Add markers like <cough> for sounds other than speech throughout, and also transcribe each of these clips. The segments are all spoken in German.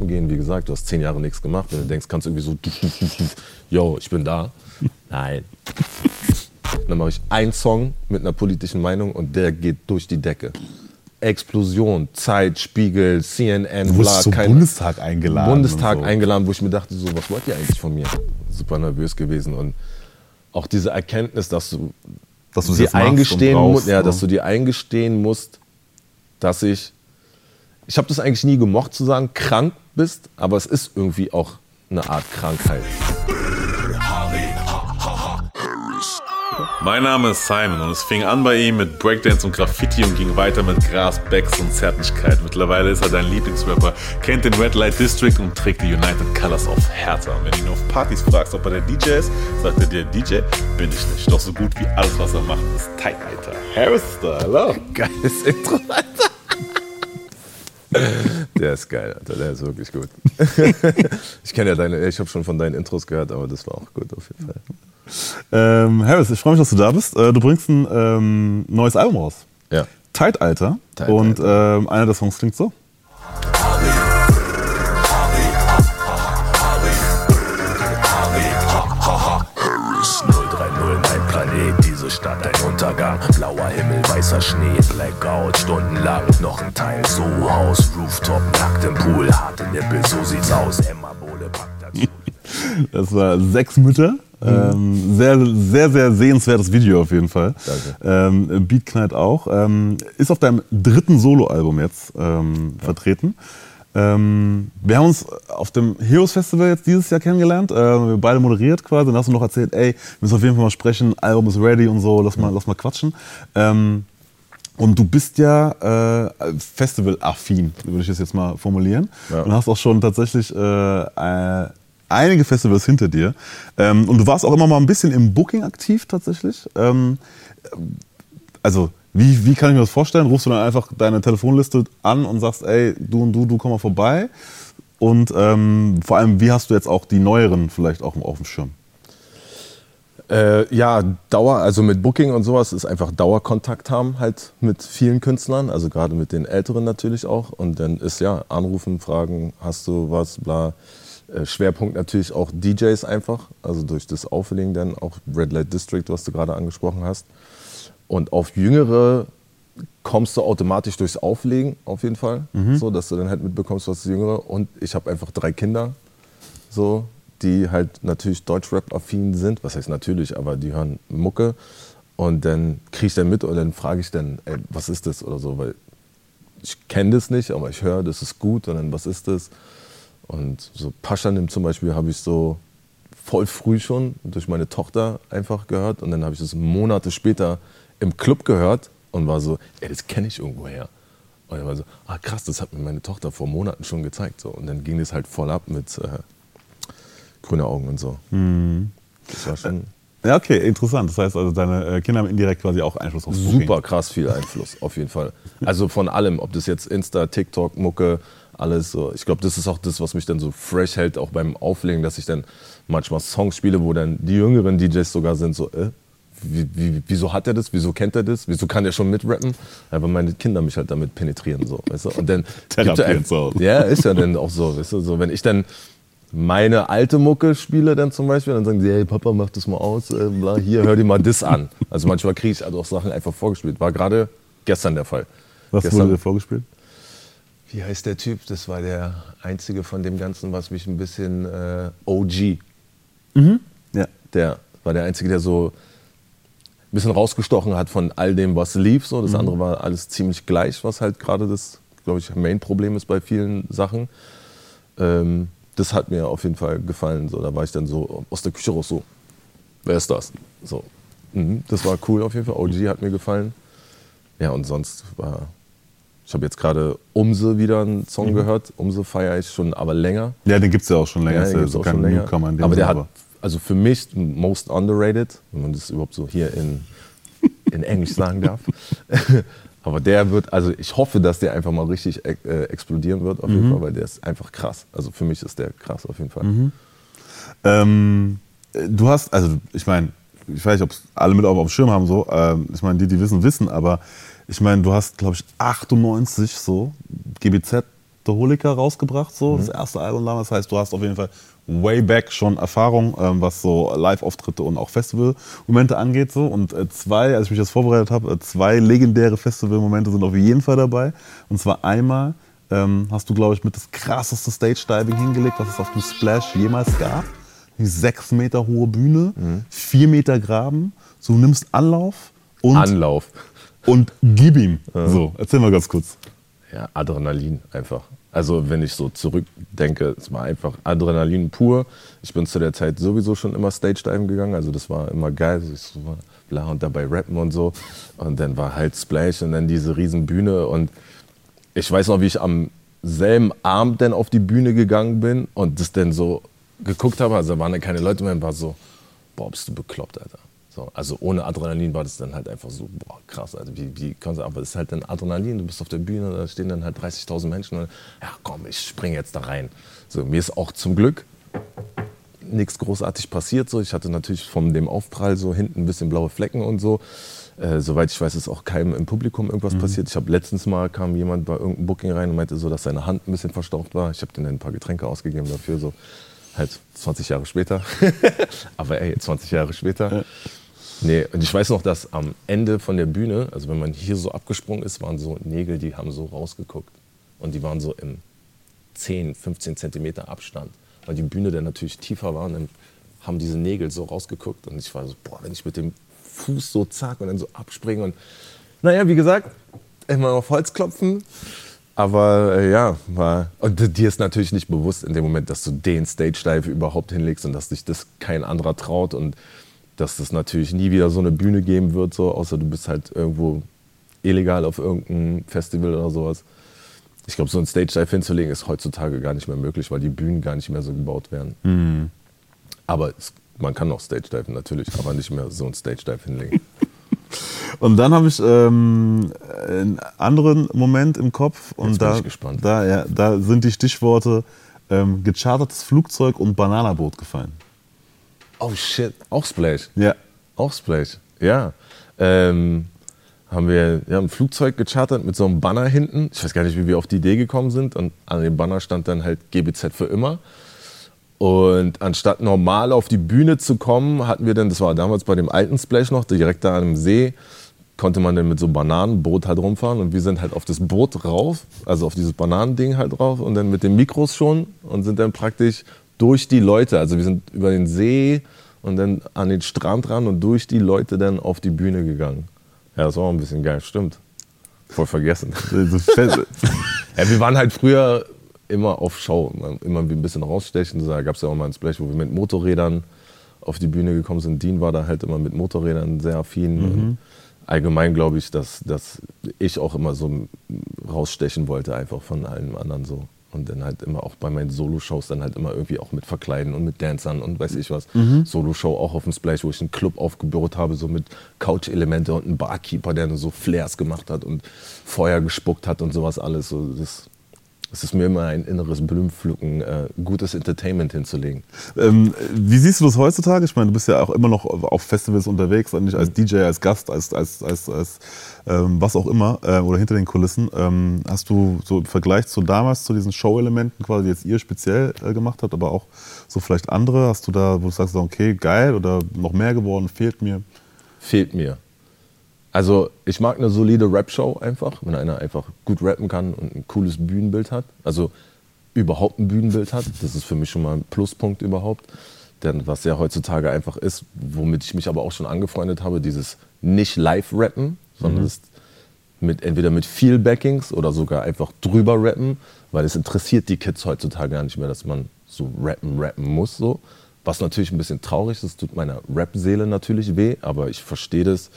gehen. Wie gesagt, du hast zehn Jahre nichts gemacht. Wenn du denkst, kannst du irgendwie so, <laughs> yo, ich bin da. Nein. Dann mache ich einen Song mit einer politischen Meinung und der geht durch die Decke. Explosion, Zeit, Spiegel, CNN, Du wurdest zum Bundestag eingeladen. Bundestag und so. eingeladen, wo ich mir dachte, so, was wollt ihr eigentlich von mir? Super nervös gewesen und auch diese Erkenntnis, dass du Dass du dir eingestehen musst, ja, ne? dass du dir eingestehen musst, dass ich, ich habe das eigentlich nie gemocht zu sagen, krank bist, aber es ist irgendwie auch eine Art Krankheit. Mein Name ist Simon und es fing an bei ihm mit Breakdance und Graffiti und ging weiter mit Gras, Becks und Zärtlichkeit. Mittlerweile ist er dein Lieblingsrapper, kennt den Red Light District und trägt die United Colors auf Hertha. Und wenn du ihn auf Partys fragst, ob er der DJ ist, sagt er dir, DJ bin ich nicht. Doch so gut wie alles, was er macht, ist tight, Alter. Harris hello. Geiles Intro, Alter. <laughs> Der ist geil, Alter, der ist wirklich gut. <laughs> ich kenne ja deine, ich habe schon von deinen Intros gehört, aber das war auch gut auf jeden Fall. Ähm, Harris, ich freue mich, dass du da bist. Äh, du bringst ein ähm, neues Album raus. Ja. Tight Alter. Tight und ähm, einer der Songs klingt so. Harris 030, mein Planet, diese Stadt ein Untergang. Weißer Schnee, Blackout, stundenlang. Noch ein Teil, so Haus, Rooftop, nackt im Pool, harte Nippel, so sieht's aus. Emma Bohle packt dazu. <laughs> Das war Sechs Mütter. Ähm, sehr, sehr, sehr sehenswertes Video auf jeden Fall. Danke. Ähm, Beat knallt auch. Ähm, ist auf deinem dritten Soloalbum jetzt ähm, vertreten. Ähm, wir haben uns auf dem Heroes Festival jetzt dieses Jahr kennengelernt. Äh, wir beide moderiert quasi. Dann hast du noch erzählt, ey, wir müssen auf jeden Fall mal sprechen. Album ist ready und so. Lass mal, lass mal quatschen. Ähm, und du bist ja äh, Festival-affin, würde ich das jetzt mal formulieren. Ja. Und hast auch schon tatsächlich äh, äh, einige Festivals hinter dir. Ähm, und du warst auch immer mal ein bisschen im Booking aktiv tatsächlich. Ähm, also, wie, wie kann ich mir das vorstellen? Rufst du dann einfach deine Telefonliste an und sagst, ey, du und du, du komm mal vorbei? Und ähm, vor allem, wie hast du jetzt auch die neueren vielleicht auch auf dem Schirm? Äh, ja, Dauer, also mit Booking und sowas ist einfach Dauerkontakt haben halt mit vielen Künstlern, also gerade mit den Älteren natürlich auch. Und dann ist ja anrufen, fragen, hast du was, bla. Äh, Schwerpunkt natürlich auch DJs einfach, also durch das Auflegen dann auch Red Light District, was du gerade angesprochen hast. Und auf Jüngere kommst du automatisch durchs Auflegen auf jeden Fall, so dass du dann halt mitbekommst, was ist Jüngere. Und ich habe einfach drei Kinder, so, die halt natürlich Deutschrap-affin sind. Was heißt natürlich, aber die hören Mucke. Und dann kriege ich dann mit und dann frage ich dann, ey, was ist das oder so, weil ich kenne das nicht, aber ich höre, das ist gut und dann, was ist das? Und so Paschanim zum Beispiel habe ich so voll früh schon durch meine Tochter einfach gehört und dann habe ich das Monate später im Club gehört und war so, ey, das kenne ich irgendwoher. Und dann war so, ah krass, das hat mir meine Tochter vor Monaten schon gezeigt. So. Und dann ging das halt voll ab mit äh, grüne Augen und so. Das war schon Ja, okay, interessant. Das heißt also, deine äh, Kinder haben indirekt quasi auch Einfluss Booking. super krass viel Einfluss, <laughs> auf jeden Fall. Also von allem, ob das jetzt Insta, TikTok, Mucke, alles so. Ich glaube, das ist auch das, was mich dann so fresh hält, auch beim Auflegen, dass ich dann manchmal Songs spiele, wo dann die jüngeren DJs sogar sind, so, äh, wie, wie, wieso hat er das? Wieso kennt er das? Wieso kann er schon mitrappen? Ja, weil meine Kinder mich halt damit penetrieren, so, weißt du? Und dann <laughs> er Therapieren Hause. Ja, ist ja dann auch so, weißt du? So, wenn ich dann meine alte Mucke spiele dann zum Beispiel, dann sagen sie, hey Papa, mach das mal aus, äh, bla, hier, hör dir mal das an. Also manchmal kriege ich halt auch Sachen einfach vorgespielt. War gerade gestern der Fall. Was gestern, wurde dir vorgespielt? Wie heißt der Typ? Das war der einzige von dem Ganzen, was mich ein bisschen äh, OG. Ja. Der war der einzige, der so ein bisschen rausgestochen hat von all dem, was lief. So. Das andere war alles ziemlich gleich, was halt gerade das, glaube ich, Main-Problem ist bei vielen Sachen. Ähm, das hat mir auf jeden Fall gefallen. So. Da war ich dann so aus der Küche raus so, wer ist das? So. Mhm. Das war cool auf jeden Fall. OG hat mir gefallen. Ja, und sonst war. Ich habe jetzt gerade Umse wieder einen Song gehört. Umse feiere ich schon, aber länger. Ja, den gibt es ja auch schon länger. Ja, den gibt's so auch kein schon länger. Newcomer in dem aber der hat, also für mich, most underrated, wenn man das überhaupt so hier in, in Englisch sagen darf. <laughs> aber der wird, also ich hoffe, dass der einfach mal richtig äh, explodieren wird, auf Mhm. jeden Fall, weil der ist einfach krass. Also für mich ist der krass, auf jeden Fall. Mhm. Ähm, du hast, also ich meine, ich weiß nicht, ob es alle mit auf dem Schirm haben, so. Ähm, ich meine, die, die wissen, wissen, aber ich meine, du hast, glaube ich, 98 so GBZ Alkoholiker rausgebracht, so das erste Album damals. Das heißt, du hast auf jeden Fall way back schon Erfahrung, ähm, was so Live-Auftritte und auch Festival-Momente angeht. So. Und äh, zwei, als ich mich das vorbereitet habe, äh, zwei legendäre Festival-Momente sind auf jeden Fall dabei. Und zwar einmal ähm, hast du, glaube ich, mit das krasseste Stage-Diving hingelegt, was es auf dem Splash jemals gab. Die sechs Meter hohe Bühne, vier Meter Graben. So, du nimmst Anlauf und, Anlauf. und gib ihm. So, erzähl mal ganz kurz. Ja, Adrenalin einfach. Also wenn ich so zurückdenke, es war einfach Adrenalin pur. Ich bin zu der Zeit sowieso schon immer Stage-Diven gegangen, also das war immer geil. So bla und dabei rappen und so. Und dann war halt Splash und dann diese riesen Bühne und ich weiß noch, wie ich am selben Abend dann auf die Bühne gegangen bin und das dann so geguckt habe, also da waren dann keine Leute mehr und war so, boah, bist du bekloppt, Alter. So, also ohne Adrenalin war das dann halt einfach so, boah, krass, Alter, wie, wie kannst du, aber das ist halt dann Adrenalin, du bist auf der Bühne, da stehen dann halt 30.000 Menschen und ja, komm, ich springe jetzt da rein. So, mir ist auch zum Glück nichts großartig passiert. So. Ich hatte natürlich von dem Aufprall so hinten ein bisschen blaue Flecken und so. Äh, soweit ich weiß, ist auch keinem im Publikum irgendwas passiert. Ich habe letztens mal kam jemand bei irgendeinem Booking rein und meinte so, dass seine Hand ein bisschen verstaucht war. Ich habe denen ein paar Getränke ausgegeben dafür, so halt 20 Jahre später. <laughs> Aber ey, 20 Jahre später. Nee, und ich weiß noch, dass am Ende von der Bühne, also wenn man hier so abgesprungen ist, waren so Nägel, die haben so rausgeguckt. Und die waren so im 10, 15 Zentimeter Abstand. Weil die Bühne dann natürlich tiefer war und dann haben diese Nägel so rausgeguckt. Und ich war so, boah, wenn ich mit dem Fuß so zack und dann so abspringe. Und naja, wie gesagt, immer auf Holz klopfen. Aber äh, ja, war. Und dir ist natürlich nicht bewusst in dem Moment, dass du den Stage-Dive überhaupt hinlegst und dass sich das kein anderer traut und dass es natürlich nie wieder so eine Bühne geben wird, so, außer du bist halt irgendwo illegal auf irgendeinem Festival oder sowas. Ich glaube, so ein Stage-Dive hinzulegen ist heutzutage gar nicht mehr möglich, weil die Bühnen gar nicht mehr so gebaut werden. Aber es, man kann noch Stage-Diven natürlich, aber nicht mehr so ein Stage-Dive hinlegen. <laughs> <laughs> Und dann habe ich ähm, einen anderen Moment im Kopf und da, ich gespannt. Da, ja, da sind die Stichworte ähm, gechartertes Flugzeug und Bananaboot gefallen. Oh shit, auch Splash. Ja. Auch Splash, ja. Ähm, haben wir ja, ein Flugzeug gechartert mit so einem Banner hinten. Ich weiß gar nicht, wie wir auf die Idee gekommen sind. Und an dem Banner stand dann halt GBZ für immer. Und anstatt normal auf die Bühne zu kommen, hatten wir dann, das war damals bei dem alten Splash noch, direkt da an dem See, konnte man dann mit so einem Bananenboot halt rumfahren. Und wir sind halt auf das Boot rauf, also auf dieses Bananending halt drauf und dann mit den Mikros schon und sind dann praktisch durch die Leute, also wir sind über den See und dann an den Strand ran und durch die Leute dann auf die Bühne gegangen. Ja, das war auch ein bisschen geil, stimmt. Voll vergessen. <laughs> Ja, wir waren halt früher immer auf Show, immer ein bisschen rausstechen. Da gab es ja auch mal ein Splash, wo wir mit Motorrädern auf die Bühne gekommen sind. Dean war da halt immer mit Motorrädern sehr affin. Und Allgemein glaube ich, dass, dass ich auch immer so rausstechen wollte, einfach von allen anderen so. Und dann halt immer auch bei meinen Solo-Shows dann halt immer irgendwie auch mit Verkleiden und mit Dancern und weiß ich was. Solo-Show auch auf dem Splash, wo ich einen Club aufgebaut habe, so mit Couch-Elemente und einen Barkeeper, der so Flares gemacht hat und Feuer gespuckt hat und sowas alles. So, das, es ist mir immer ein inneres Blümpflücken, äh, gutes Entertainment hinzulegen. Ähm, wie siehst du das heutzutage? Ich meine, du bist ja auch immer noch auf Festivals unterwegs, nicht als DJ, als Gast, als, als, als, als ähm, was auch immer äh, oder hinter den Kulissen. Ähm, hast du so im Vergleich zu damals, zu diesen Show-Elementen quasi, die jetzt ihr speziell äh, gemacht habt, aber auch so vielleicht andere, hast du da, wo du sagst, okay, geil oder noch mehr geworden, fehlt mir? Fehlt mir. Also ich mag eine solide Rap-Show einfach, wenn einer einfach gut rappen kann und ein cooles Bühnenbild hat. Also überhaupt ein Bühnenbild hat. Das ist für mich schon mal ein Pluspunkt überhaupt. Denn was ja heutzutage einfach ist, womit ich mich aber auch schon angefreundet habe, dieses nicht Live-Rappen, sondern das mit, entweder mit viel Backings oder sogar einfach drüber rappen, weil es interessiert die Kids heutzutage gar nicht mehr, dass man so rappen, rappen muss. So. Was natürlich ein bisschen traurig ist, das tut meiner Rap-Seele natürlich weh, aber ich verstehe das,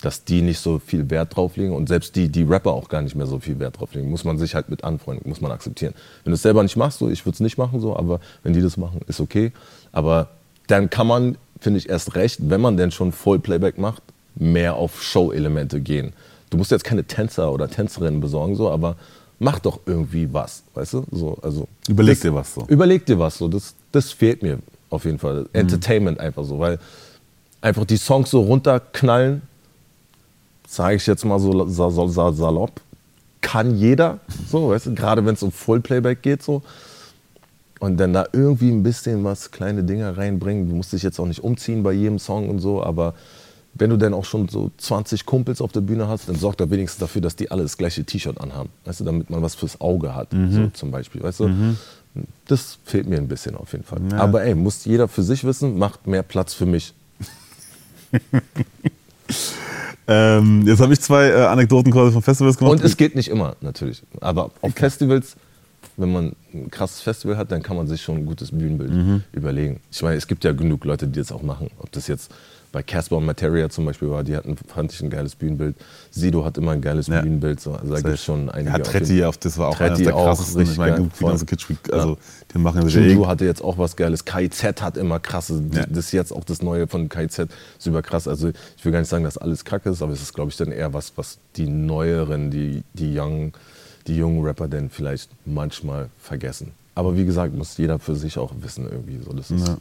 dass die nicht so viel Wert drauf legen und selbst die, die Rapper auch gar nicht mehr so viel Wert drauf legen. Muss man sich halt mit anfreunden, muss man akzeptieren. Wenn du es selber nicht machst, so, ich würde es nicht machen, so, aber wenn die das machen, ist okay. Aber dann kann man, finde ich, erst recht, wenn man denn schon Voll-Playback macht, mehr auf Show-Elemente gehen. Du musst jetzt keine Tänzer oder Tänzerinnen besorgen, so, aber mach doch irgendwie was, weißt du? So, also, Überleg das- dir was so. Überleg dir was so. Das, das fehlt mir auf jeden Fall. Entertainment einfach so, weil einfach die Songs so runterknallen, sage ich jetzt mal so sa- sa- sa- salopp, kann jeder, so, weißt du, gerade wenn es um Full-Playback geht, so. Und dann da irgendwie ein bisschen was, kleine Dinge reinbringen. Du musst dich jetzt auch nicht umziehen bei jedem Song und so, aber wenn du dann auch schon so 20 Kumpels auf der Bühne hast, dann sorgt er wenigstens dafür, dass die alle das gleiche T-Shirt anhaben. Weißt du, damit man was fürs Auge hat, Mhm. so zum Beispiel. Weißt du? Das fehlt mir ein bisschen auf jeden Fall. Aber ey, muss jeder für sich wissen, macht mehr Platz für mich. <laughs> Ähm, jetzt habe ich zwei äh, Anekdoten quasi von Festivals gemacht. Und es geht nicht immer, natürlich. Aber auf Festivals, wenn man ein krasses Festival hat, dann kann man sich schon ein gutes Bühnenbild Mhm. überlegen. Ich meine, es gibt ja genug Leute, die das auch machen. Ob das jetzt bei Casper und Materia zum Beispiel war, die hatten, fand ich, ein geiles Bühnenbild. Sido hat immer ein geiles Ja. Bühnenbild. So. Also da gibt es schon einige. ja, Tretti, auf das war auch Tretti der auch krassesten. richtig ich meine, geil, die voll. ganze Kitsch, also Ja. die machen Juju hatte jetzt auch was Geiles. KIZ hat immer krasse. Ja. Das ist jetzt auch das Neue von KIZ. Ist über krass. Also ich will gar nicht sagen, dass alles kacke ist, aber es ist, glaube ich, dann eher was, was die Neueren, die, die, young, die jungen Rapper dann vielleicht manchmal vergessen. Aber wie gesagt, muss jeder für sich auch wissen irgendwie. So, das ist Ja.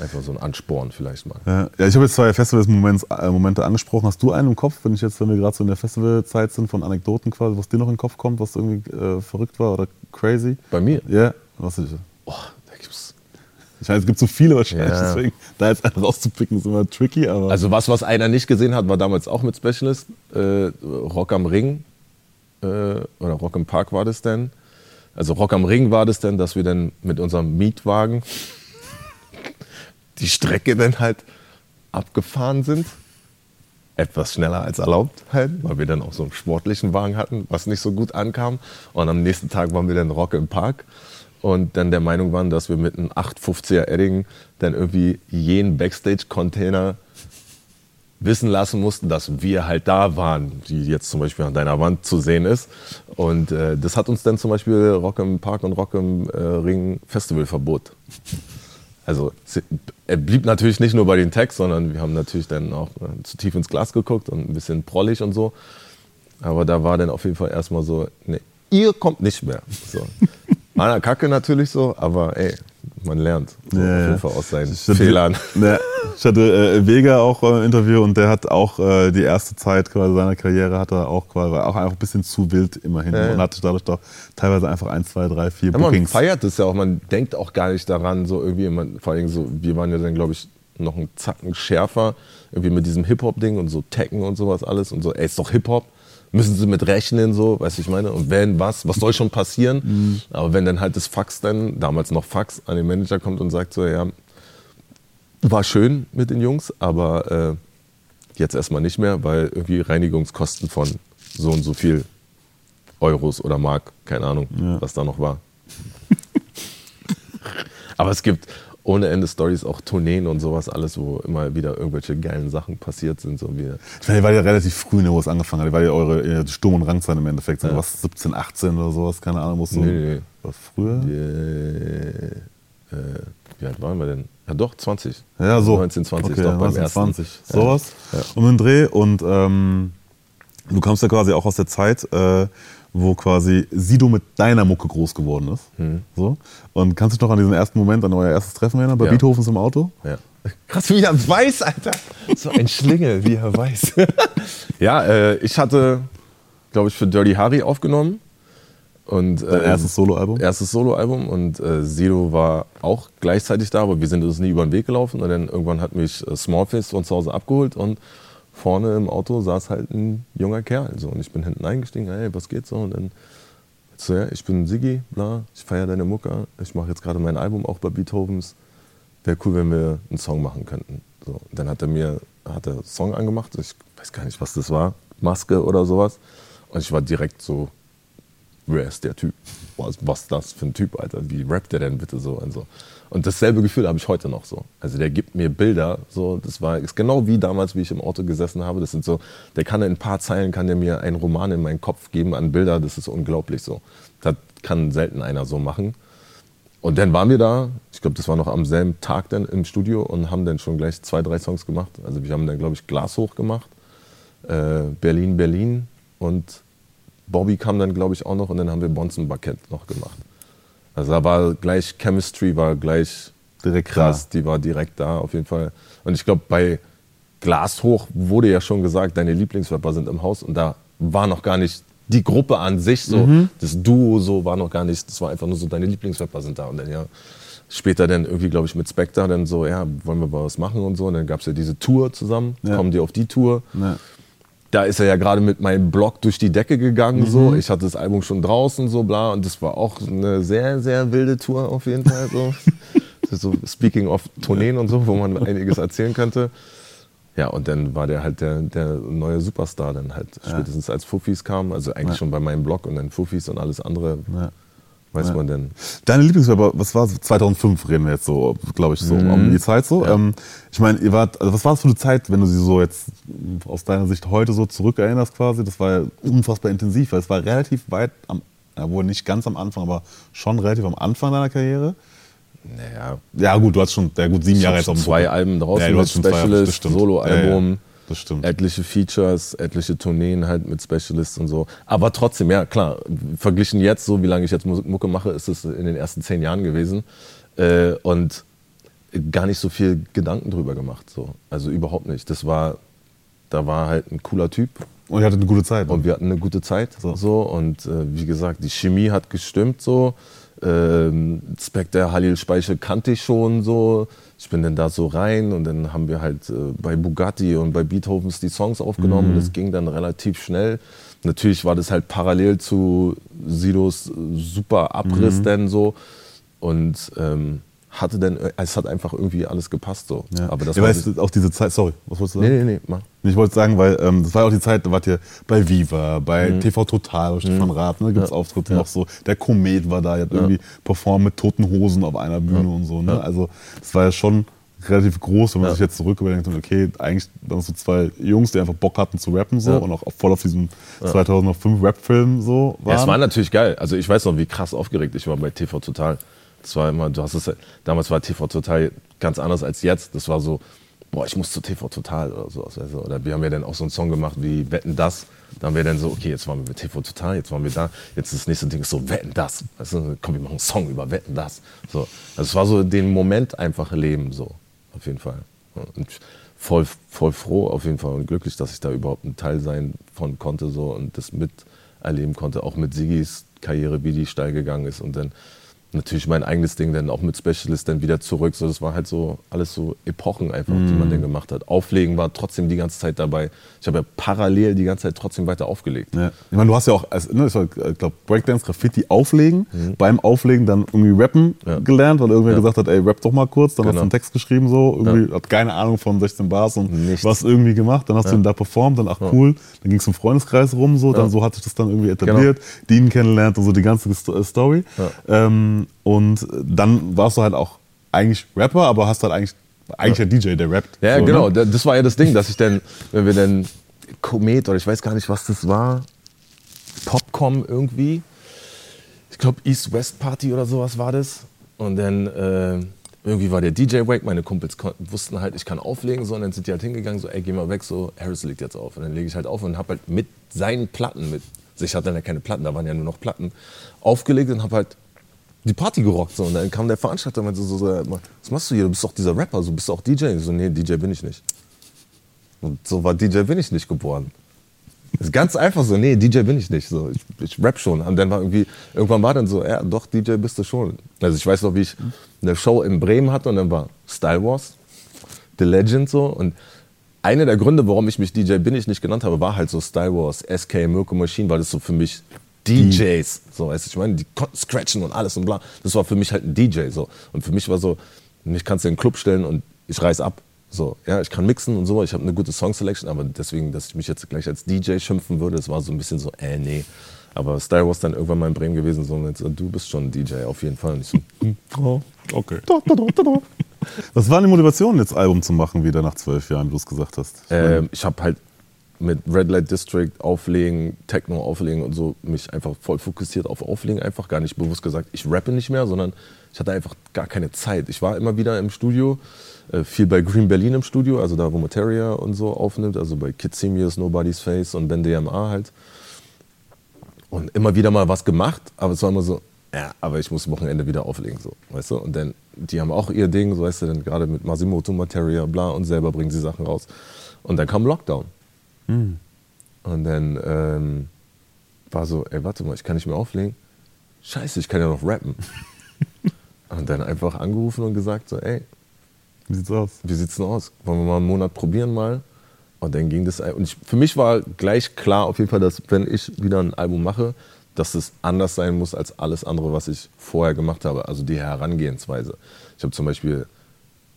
Einfach so ein Ansporn vielleicht mal. Ja, ja, ich habe jetzt zwei Festivals-Momente äh, angesprochen. Hast du einen im Kopf, wenn ich jetzt, wenn wir gerade so in der Festivalzeit sind, von Anekdoten quasi, was dir noch in den Kopf kommt, was irgendwie äh, verrückt war oder crazy? Bei mir? Ja, was ist Oh, da gibt's Ich weiß, es gibt so viele wahrscheinlich, Ja. deswegen da jetzt einen rauszupicken ist immer tricky, aber. Also was, was einer nicht gesehen hat, war damals auch mit Specialist. Äh, Rock am Ring äh, oder Rock im Park war das denn. Also Rock am Ring war das denn, dass wir dann mit unserem Mietwagen die Strecke dann halt abgefahren sind. Etwas schneller als erlaubt halt, weil wir dann auch so einen sportlichen Wagen hatten, was nicht so gut ankam. Und am nächsten Tag waren wir dann Rock im Park und dann der Meinung waren, dass wir mit einem 850er Edding dann irgendwie jeden Backstage-Container wissen lassen mussten, dass wir halt da waren, die jetzt zum Beispiel an deiner Wand zu sehen ist. Und äh, das hat uns dann zum Beispiel Rock im Park und Rock im äh, Ring Festivalverbot. Also er blieb natürlich nicht nur bei den Tags, sondern wir haben natürlich dann auch äh, zu tief ins Glas geguckt und ein bisschen prollig und so. Aber da war dann auf jeden Fall erstmal so, nee, ihr kommt nicht mehr. So. <laughs> Meiner Kacke natürlich so, aber ey, man lernt so Ja, auf ja. jeden Fall aus seinen Ich hatte- Fehlern. <laughs> Ne, ich hatte äh, Vega auch äh, im Interview und der hat auch äh, die erste Zeit quasi seiner Karriere hat er auch quasi war auch einfach ein bisschen zu wild immerhin Ja, ja. und hatte dadurch doch teilweise einfach ein, zwei, drei, vier Ja, man Bookings. feiert es ja auch, man denkt auch gar nicht daran, so irgendwie, man, vor allem so, wir waren ja dann, glaube ich, noch einen Zacken schärfer, irgendwie mit diesem Hip-Hop-Ding und so Tekken und sowas alles und so, ey, ist doch Hip-Hop, müssen sie mit rechnen, so, weißt du, ich meine, und wenn was, was soll schon passieren? Aber wenn dann halt das Fax dann, damals noch Fax, an den Manager kommt und sagt so, ja, war schön mit den Jungs, aber äh, jetzt erstmal nicht mehr, weil irgendwie Reinigungskosten von so und so viel Euros oder Mark, keine Ahnung, Ja. was da noch war. <laughs> Aber es gibt ohne Ende Stories, auch Tourneen und sowas, alles, wo immer wieder irgendwelche geilen Sachen passiert sind. So wie, Ich meine, ihr wart ja relativ früh, ne, wo es angefangen hat. Ihr war ja eure Sturm- und Rangzeit im Endeffekt. So Ja. was, 17, 18 oder sowas, keine Ahnung. Musst du, Nee, nee, nee. Was früher? äh, äh, wie alt waren wir denn? Ja doch, 20. Ja, so. 19, 20 okay, doch beim 19, ersten. 20. Sowas. Ja. Um den Dreh. Und ähm, du kamst ja quasi auch aus der Zeit, äh, wo quasi Sido mit deiner Mucke groß geworden ist. Mhm. So. Und kannst du dich noch an diesen ersten Moment, an euer erstes Treffen erinnern, bei Ja. Beethovens im Auto? Ja. Krass, wie er weiß, Alter. So ein Schlingel, wie er weiß. <laughs> ja, äh, ich hatte, glaube ich, für Dirty Harry aufgenommen. Und, äh, erstes Soloalbum? Erstes Soloalbum und äh, Sido war auch gleichzeitig da, aber wir sind uns nie über den Weg gelaufen. Und dann irgendwann hat mich äh, Smallface von zu Hause abgeholt und vorne im Auto saß halt ein junger Kerl. So. Und ich bin hinten eingestiegen, hey, was geht so? Und dann so, ja, ich bin Siggi, bla, ich feiere deine Mucke, ich mache jetzt gerade mein Album auch bei Beethovens. Wäre cool, wenn wir einen Song machen könnten. So. Dann hat er mir hat er Song angemacht, ich weiß gar nicht, was das war, Maske oder sowas. Und ich war direkt so, wer ist der Typ? Was, was ist das für ein Typ, Alter? Wie rappt der denn bitte so? Und, so. Und dasselbe Gefühl habe ich heute noch so. Also der gibt mir Bilder, so, das war ist genau wie damals, wie ich im Auto gesessen habe. Das sind so, der kann in ein paar Zeilen, kann der mir einen Roman in meinen Kopf geben an Bilder, das ist unglaublich so. Das kann selten einer so machen. Und dann waren wir da, ich glaube, das war noch am selben Tag dann im Studio und haben dann schon gleich zwei, drei Songs gemacht. Also wir haben dann, glaube ich, Glas hoch gemacht, äh, Berlin, Berlin und Bobby kam dann, glaube ich, auch noch und dann haben wir Bonzen Bucket noch gemacht. Also da war gleich Chemistry, war gleich Direkt krass, die war direkt da auf jeden Fall. Und ich glaube, bei Glas hoch wurde ja schon gesagt, deine Lieblingsrapper sind im Haus und da war noch gar nicht die Gruppe an sich, so das Duo so war noch gar nicht, das war einfach nur so, deine Lieblingsrapper sind da und dann ja später dann irgendwie, glaube ich, mit Spectre dann so, ja, wollen wir mal was machen und so und dann gab es ja diese Tour zusammen, Ja. kommen die auf die Tour. Ja. Da ist er ja gerade mit meinem Blog durch die Decke gegangen, Mhm. so. Ich hatte das Album schon draußen, so bla. Und das war auch eine sehr, sehr wilde Tour auf jeden Fall. So, <laughs> so speaking of Tourneen und so, wo man einiges erzählen könnte. Ja, und dann war der halt der, der neue Superstar dann halt, spätestens als Fuffis kam. Also eigentlich Ja. schon bei meinem Blog und dann Fuffis und alles andere, Ja. Weiß Ja. man denn. Deine Lieblingsrapper, was war 2005 reden wir jetzt so, glaube ich, so Mhm. um die Zeit so. Ähm, ich meine, ihr wart, also was war das für eine Zeit, wenn du sie so jetzt aus deiner Sicht heute so zurückerinnerst quasi? Das war ja unfassbar intensiv, weil es war relativ weit am, ja, wohl nicht ganz am Anfang, aber schon relativ am Anfang deiner Karriere. Naja, Ja gut, du hast schon, ja gut, sieben ich Jahre jetzt auf dem zwei. Alben draußen Ja, du hast Specialist. Soloalbum. Ja, ja, das stimmt. etliche Features, etliche Tourneen halt mit Specialists und so. Aber trotzdem, ja klar, verglichen jetzt, so wie lange ich jetzt Mucke mache, ist es in den ersten zehn Jahren gewesen. Äh, und gar nicht so viel Gedanken drüber gemacht. So. Also überhaupt nicht. Das war, da war halt ein cooler Typ Und ihr hattet eine gute Zeit. und wir hatten eine gute Zeit. So. So. Und äh, wie gesagt, die Chemie hat gestimmt so. Ähm, Spectre, Halil Speichel kannte ich schon so. Ich bin dann da so rein und dann haben wir halt äh, bei Bugatti und bei Beethovens die Songs aufgenommen und das ging dann relativ schnell. Natürlich war das halt parallel zu Sidos äh, super Abriss denn so und ähm, hatte dann, äh, es hat einfach irgendwie alles gepasst so. ja. Aber das ja, weißt auch diese Zeit, sorry, was wolltest du sagen? nee, nee, nee, mach. Ich wollte sagen, weil ähm, das war ja auch die Zeit, da wart ihr bei Viva, bei TV Total, bei Stefan Rath, ne, gibt es Ja. Auftritte Ja. noch so. Der Komet war da, ihr habt irgendwie performt mit toten Hosen auf einer Bühne und so. Ne? Also das war ja schon relativ groß, wenn man sich jetzt zurück überdenkt, und okay, eigentlich waren es so zwei Jungs, die einfach Bock hatten zu rappen so und auch voll auf diesem 2005 Rap-Film so waren. Ja, es war natürlich geil. Also ich weiß noch, wie krass aufgeregt ich war bei TV Total. Das war immer, du hast es, damals war TV Total ganz anders als jetzt. Das war so, boah, ich muss zu TV Total oder sowas. Du? Oder wir haben ja dann auch so einen Song gemacht wie Wetten das. Da haben wir dann so, okay, jetzt waren wir mit TV Total, jetzt waren wir da. Jetzt das nächste Ding ist so, Wetten das. Du? Komm, wir machen einen Song über Wetten das. So. Also es war so den Moment einfach leben, so. Auf jeden Fall. Und voll, voll froh auf jeden Fall und glücklich, dass ich da überhaupt ein Teil sein von konnte so und das miterleben konnte, auch mit Sigis Karriere, wie die steil gegangen ist und dann natürlich mein eigenes Ding dann auch mit Specialist dann wieder zurück. So, das war halt so alles so Epochen einfach, die man dann gemacht hat. Auflegen war trotzdem die ganze Zeit dabei. Ich habe ja parallel die ganze Zeit trotzdem weiter aufgelegt. Ja. Ich meine, du hast ja auch, als, ne, ich glaube, Breakdance, Graffiti auflegen, beim Auflegen dann irgendwie rappen Mhm. Ja. gelernt, weil irgendwer Ja. gesagt hat, ey, rap doch mal kurz, dann hast du Genau. einen Text geschrieben so, irgendwie, hat keine Ahnung von 16 Bars und Nichts. was irgendwie gemacht, dann hast du ihn da performt, dann ach cool, dann ging es im Freundeskreis rum, so, dann so hat sich das dann irgendwie etabliert, Dean kennenlernt und so die ganze äh, Story. Ähm, und dann warst du halt auch eigentlich Rapper, aber hast halt eigentlich, eigentlich ein DJ, der rappt. Ja, so, genau. Ne? Da- Das war ja das Ding, dass ich dann, wenn wir dann Komet oder ich weiß gar nicht, was das war, Popcom irgendwie, ich glaube East-West Party oder sowas war das. Und dann äh, irgendwie war der DJ weg, meine Kumpels wussten halt, ich kann auflegen, so, und dann sind die halt hingegangen, so, ey, geh mal weg, so, Harris legt jetzt auf. Und dann lege ich halt auf und hab halt mit seinen Platten, mit, also ich hatte dann ja keine Platten, da waren ja nur noch Platten, aufgelegt und hab halt die Party gerockt. So. Und dann kam der Veranstalter und meinte so, so, was machst du hier? Du bist doch dieser Rapper, so bist du auch DJ. Ich so, nee, DJ bin ich nicht. Und so war DJ bin ich nicht geboren. Das ist ganz einfach so, nee, DJ bin ich nicht. So, ich, ich rap schon. Und dann war irgendwie, irgendwann war dann so, ja, doch, DJ bist du schon. Also ich weiß noch, wie ich eine Show in Bremen hatte und dann war Style Wars, The Legend so. Und einer der Gründe, warum ich mich DJ bin ich nicht genannt habe, war halt so Style Wars, SK, Mirko Machine, weil das so für mich DJs, so weißt du, ich meine, die konnten scratchen und alles und bla. Das war für mich halt ein DJ so. Und für mich war so, mich kannst du in den Club stellen und ich reiß ab. So, ja, ich kann mixen und so, ich habe eine gute Song Selection, aber deswegen, dass ich mich jetzt gleich als DJ schimpfen würde, das war so ein bisschen so, äh, nee. Aber Style Wars dann irgendwann mal in Bremen gewesen, so, und jetzt, du bist schon ein DJ, auf jeden Fall. Und ich so, hm, Oh, okay. Was war die Motivation, jetzt Album zu machen, wieder nach zwölf Jahren, wie du es gesagt hast? Ähm, ich habe halt mit Red Light District auflegen, Techno auflegen und so mich einfach voll fokussiert auf Auflegen, einfach gar nicht bewusst gesagt, ich rappe nicht mehr, sondern ich hatte einfach gar keine Zeit. Ich war immer wieder im Studio, äh, viel bei Green Berlin im Studio, also da, wo Materia und so aufnimmt, also bei Kid Simius, Nobody's Face und Ben DMA halt. Und immer wieder mal was gemacht, aber es war immer so, ja, aber ich muss Wochenende wieder auflegen, so, weißt du? Und dann, die haben auch ihr Ding, so weißt du, dann gerade mit Masimoto, Materia, bla, und selber bringen sie Sachen raus. Und dann kam Lockdown. Und dann ähm, war so, ey, warte mal, ich kann nicht mehr auflegen. Scheiße, ich kann ja noch rappen. <laughs> und dann einfach angerufen und gesagt so, ey, Wie sieht's aus? wie sieht's denn aus? Wollen wir mal einen Monat probieren mal? Und dann ging das. Und ich, für mich war gleich klar auf jeden Fall, dass wenn ich wieder ein Album mache, dass es anders sein muss als alles andere, was ich vorher gemacht habe. Also die Herangehensweise. Ich habe zum Beispiel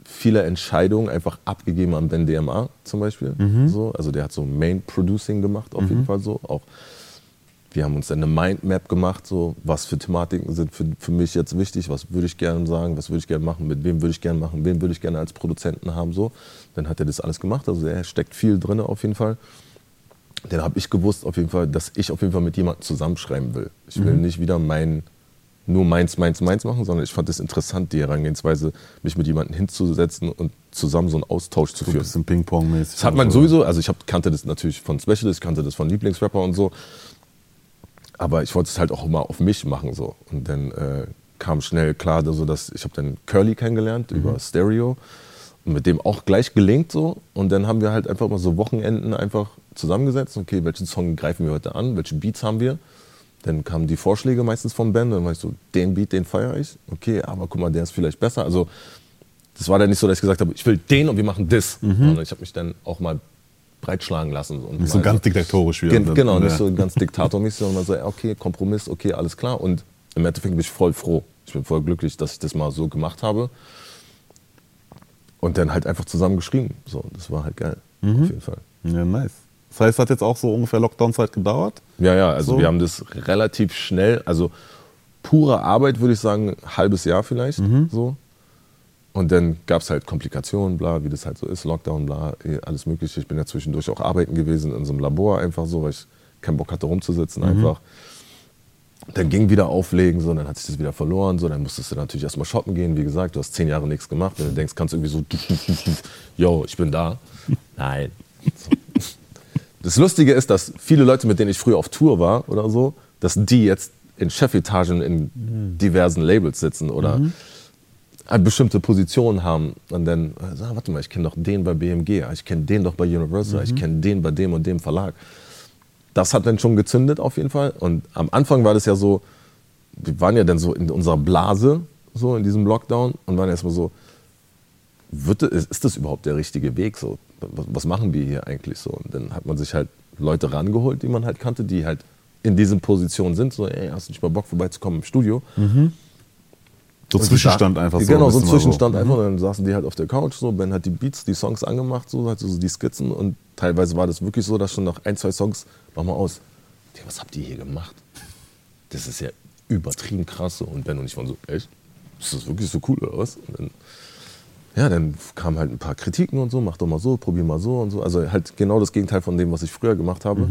viele Entscheidungen einfach abgegeben an Ben DMA zum Beispiel. So. Also der hat so Main Producing gemacht auf jeden Fall so. Auch wir haben uns dann eine Mindmap gemacht, so was für Thematiken sind für, für mich jetzt wichtig, was würde ich gerne sagen, was würde ich gerne machen, mit wem würde ich gerne machen, wen würde ich gerne als Produzenten haben, so. Dann hat er das alles gemacht, also er steckt viel drin auf jeden Fall. Dann habe ich gewusst auf jeden Fall, dass ich auf jeden Fall mit jemandem zusammenschreiben will. Ich will nicht wieder mein, nur meins, meins, meins machen, sondern ich fand es interessant, die Herangehensweise, mich mit jemandem hinzusetzen und zusammen so einen Austausch zu So ein führen. bisschen Ping-Pong-mäßig. Das hat man sowieso, also ich hab, kannte das natürlich von Specialist, kannte das von Lieblingsrapper und so. Aber ich wollte es halt auch immer auf mich machen so. Und dann äh, kam schnell klar, also, dass ich habe dann Curly kennengelernt über Stereo und mit dem auch gleich gelingt so. Und dann haben wir halt einfach mal so Wochenenden einfach zusammengesetzt. Okay, welchen Song greifen wir heute an? Welche Beats haben wir? Dann kamen die Vorschläge meistens vom Band. Dann war ich so, den Beat, den feiere ich. Okay, aber guck mal, der ist vielleicht besser. Also das war dann nicht so, dass ich gesagt habe, ich will den und wir machen das. Sondern ich habe mich dann auch mal breitschlagen lassen. Und Nicht so ganz diktatorisch wieder. Gen genau, nicht Ja. so ganz diktatormäßig, sondern so, okay, Kompromiss, okay, alles klar. Und im Endeffekt bin ich voll froh. Ich bin voll glücklich, dass ich das mal so gemacht habe. Und dann halt einfach zusammen geschrieben. So, das war halt geil. Mhm. Auf jeden Fall. Ja, nice. Das heißt, hat jetzt auch so ungefähr Lockdown-Zeit gedauert? Ja, ja, also So. wir haben das relativ schnell, also pure Arbeit würde ich sagen, halbes Jahr vielleicht. Mhm. So. Und dann gab es halt Komplikationen, bla, wie das halt so ist, Lockdown, bla, eh, alles Mögliche. Ich bin ja zwischendurch auch arbeiten gewesen in so einem Labor, einfach so, weil ich keinen Bock hatte rumzusitzen, Mhm. einfach. Dann ging wieder auflegen, so, dann hat sich das wieder verloren, so, dann musstest du natürlich erstmal shoppen gehen. Wie gesagt, du hast zehn Jahre nichts gemacht, wenn du denkst, kannst du irgendwie so, <laughs> yo, ich bin da. <laughs> Nein. So. Das Lustige ist, dass viele Leute, mit denen ich früher auf Tour war oder so, dass die jetzt in Chefetagen in diversen Labels sitzen oder eine bestimmte Position haben. Und dann, sag, warte mal, ich kenne doch den bei BMG, ich kenne den doch bei Universal, ich kenne den bei dem und dem Verlag. Das hat dann schon gezündet auf jeden Fall. Und am Anfang war das ja so, wir waren ja dann so in unserer Blase, so in diesem Lockdown und waren erstmal so, wird, ist ist das überhaupt der richtige Weg? So? Was, machen wir hier eigentlich so? Und dann hat man sich halt Leute rangeholt, die man halt kannte, die halt in diesen Positionen sind. So, ey, hast du nicht mal Bock vorbeizukommen im Studio? So Und Zwischenstand da- einfach so. Genau, so ein Zwischenstand einfach. Und dann saßen die halt auf der Couch, so, Ben hat die Beats, die Songs angemacht, so, halt so die Skizzen. Und teilweise war das wirklich so, dass schon nach ein, zwei Songs, mach mal aus, Digga, was habt ihr hier gemacht? Das ist ja übertrieben krass. So. Und Ben und ich waren so, echt? Ist das wirklich so cool oder was? Und dann, ja, dann kamen halt ein paar Kritiken und so, mach doch mal so, probier mal so und so. Also halt genau das Gegenteil von dem, was ich früher gemacht habe.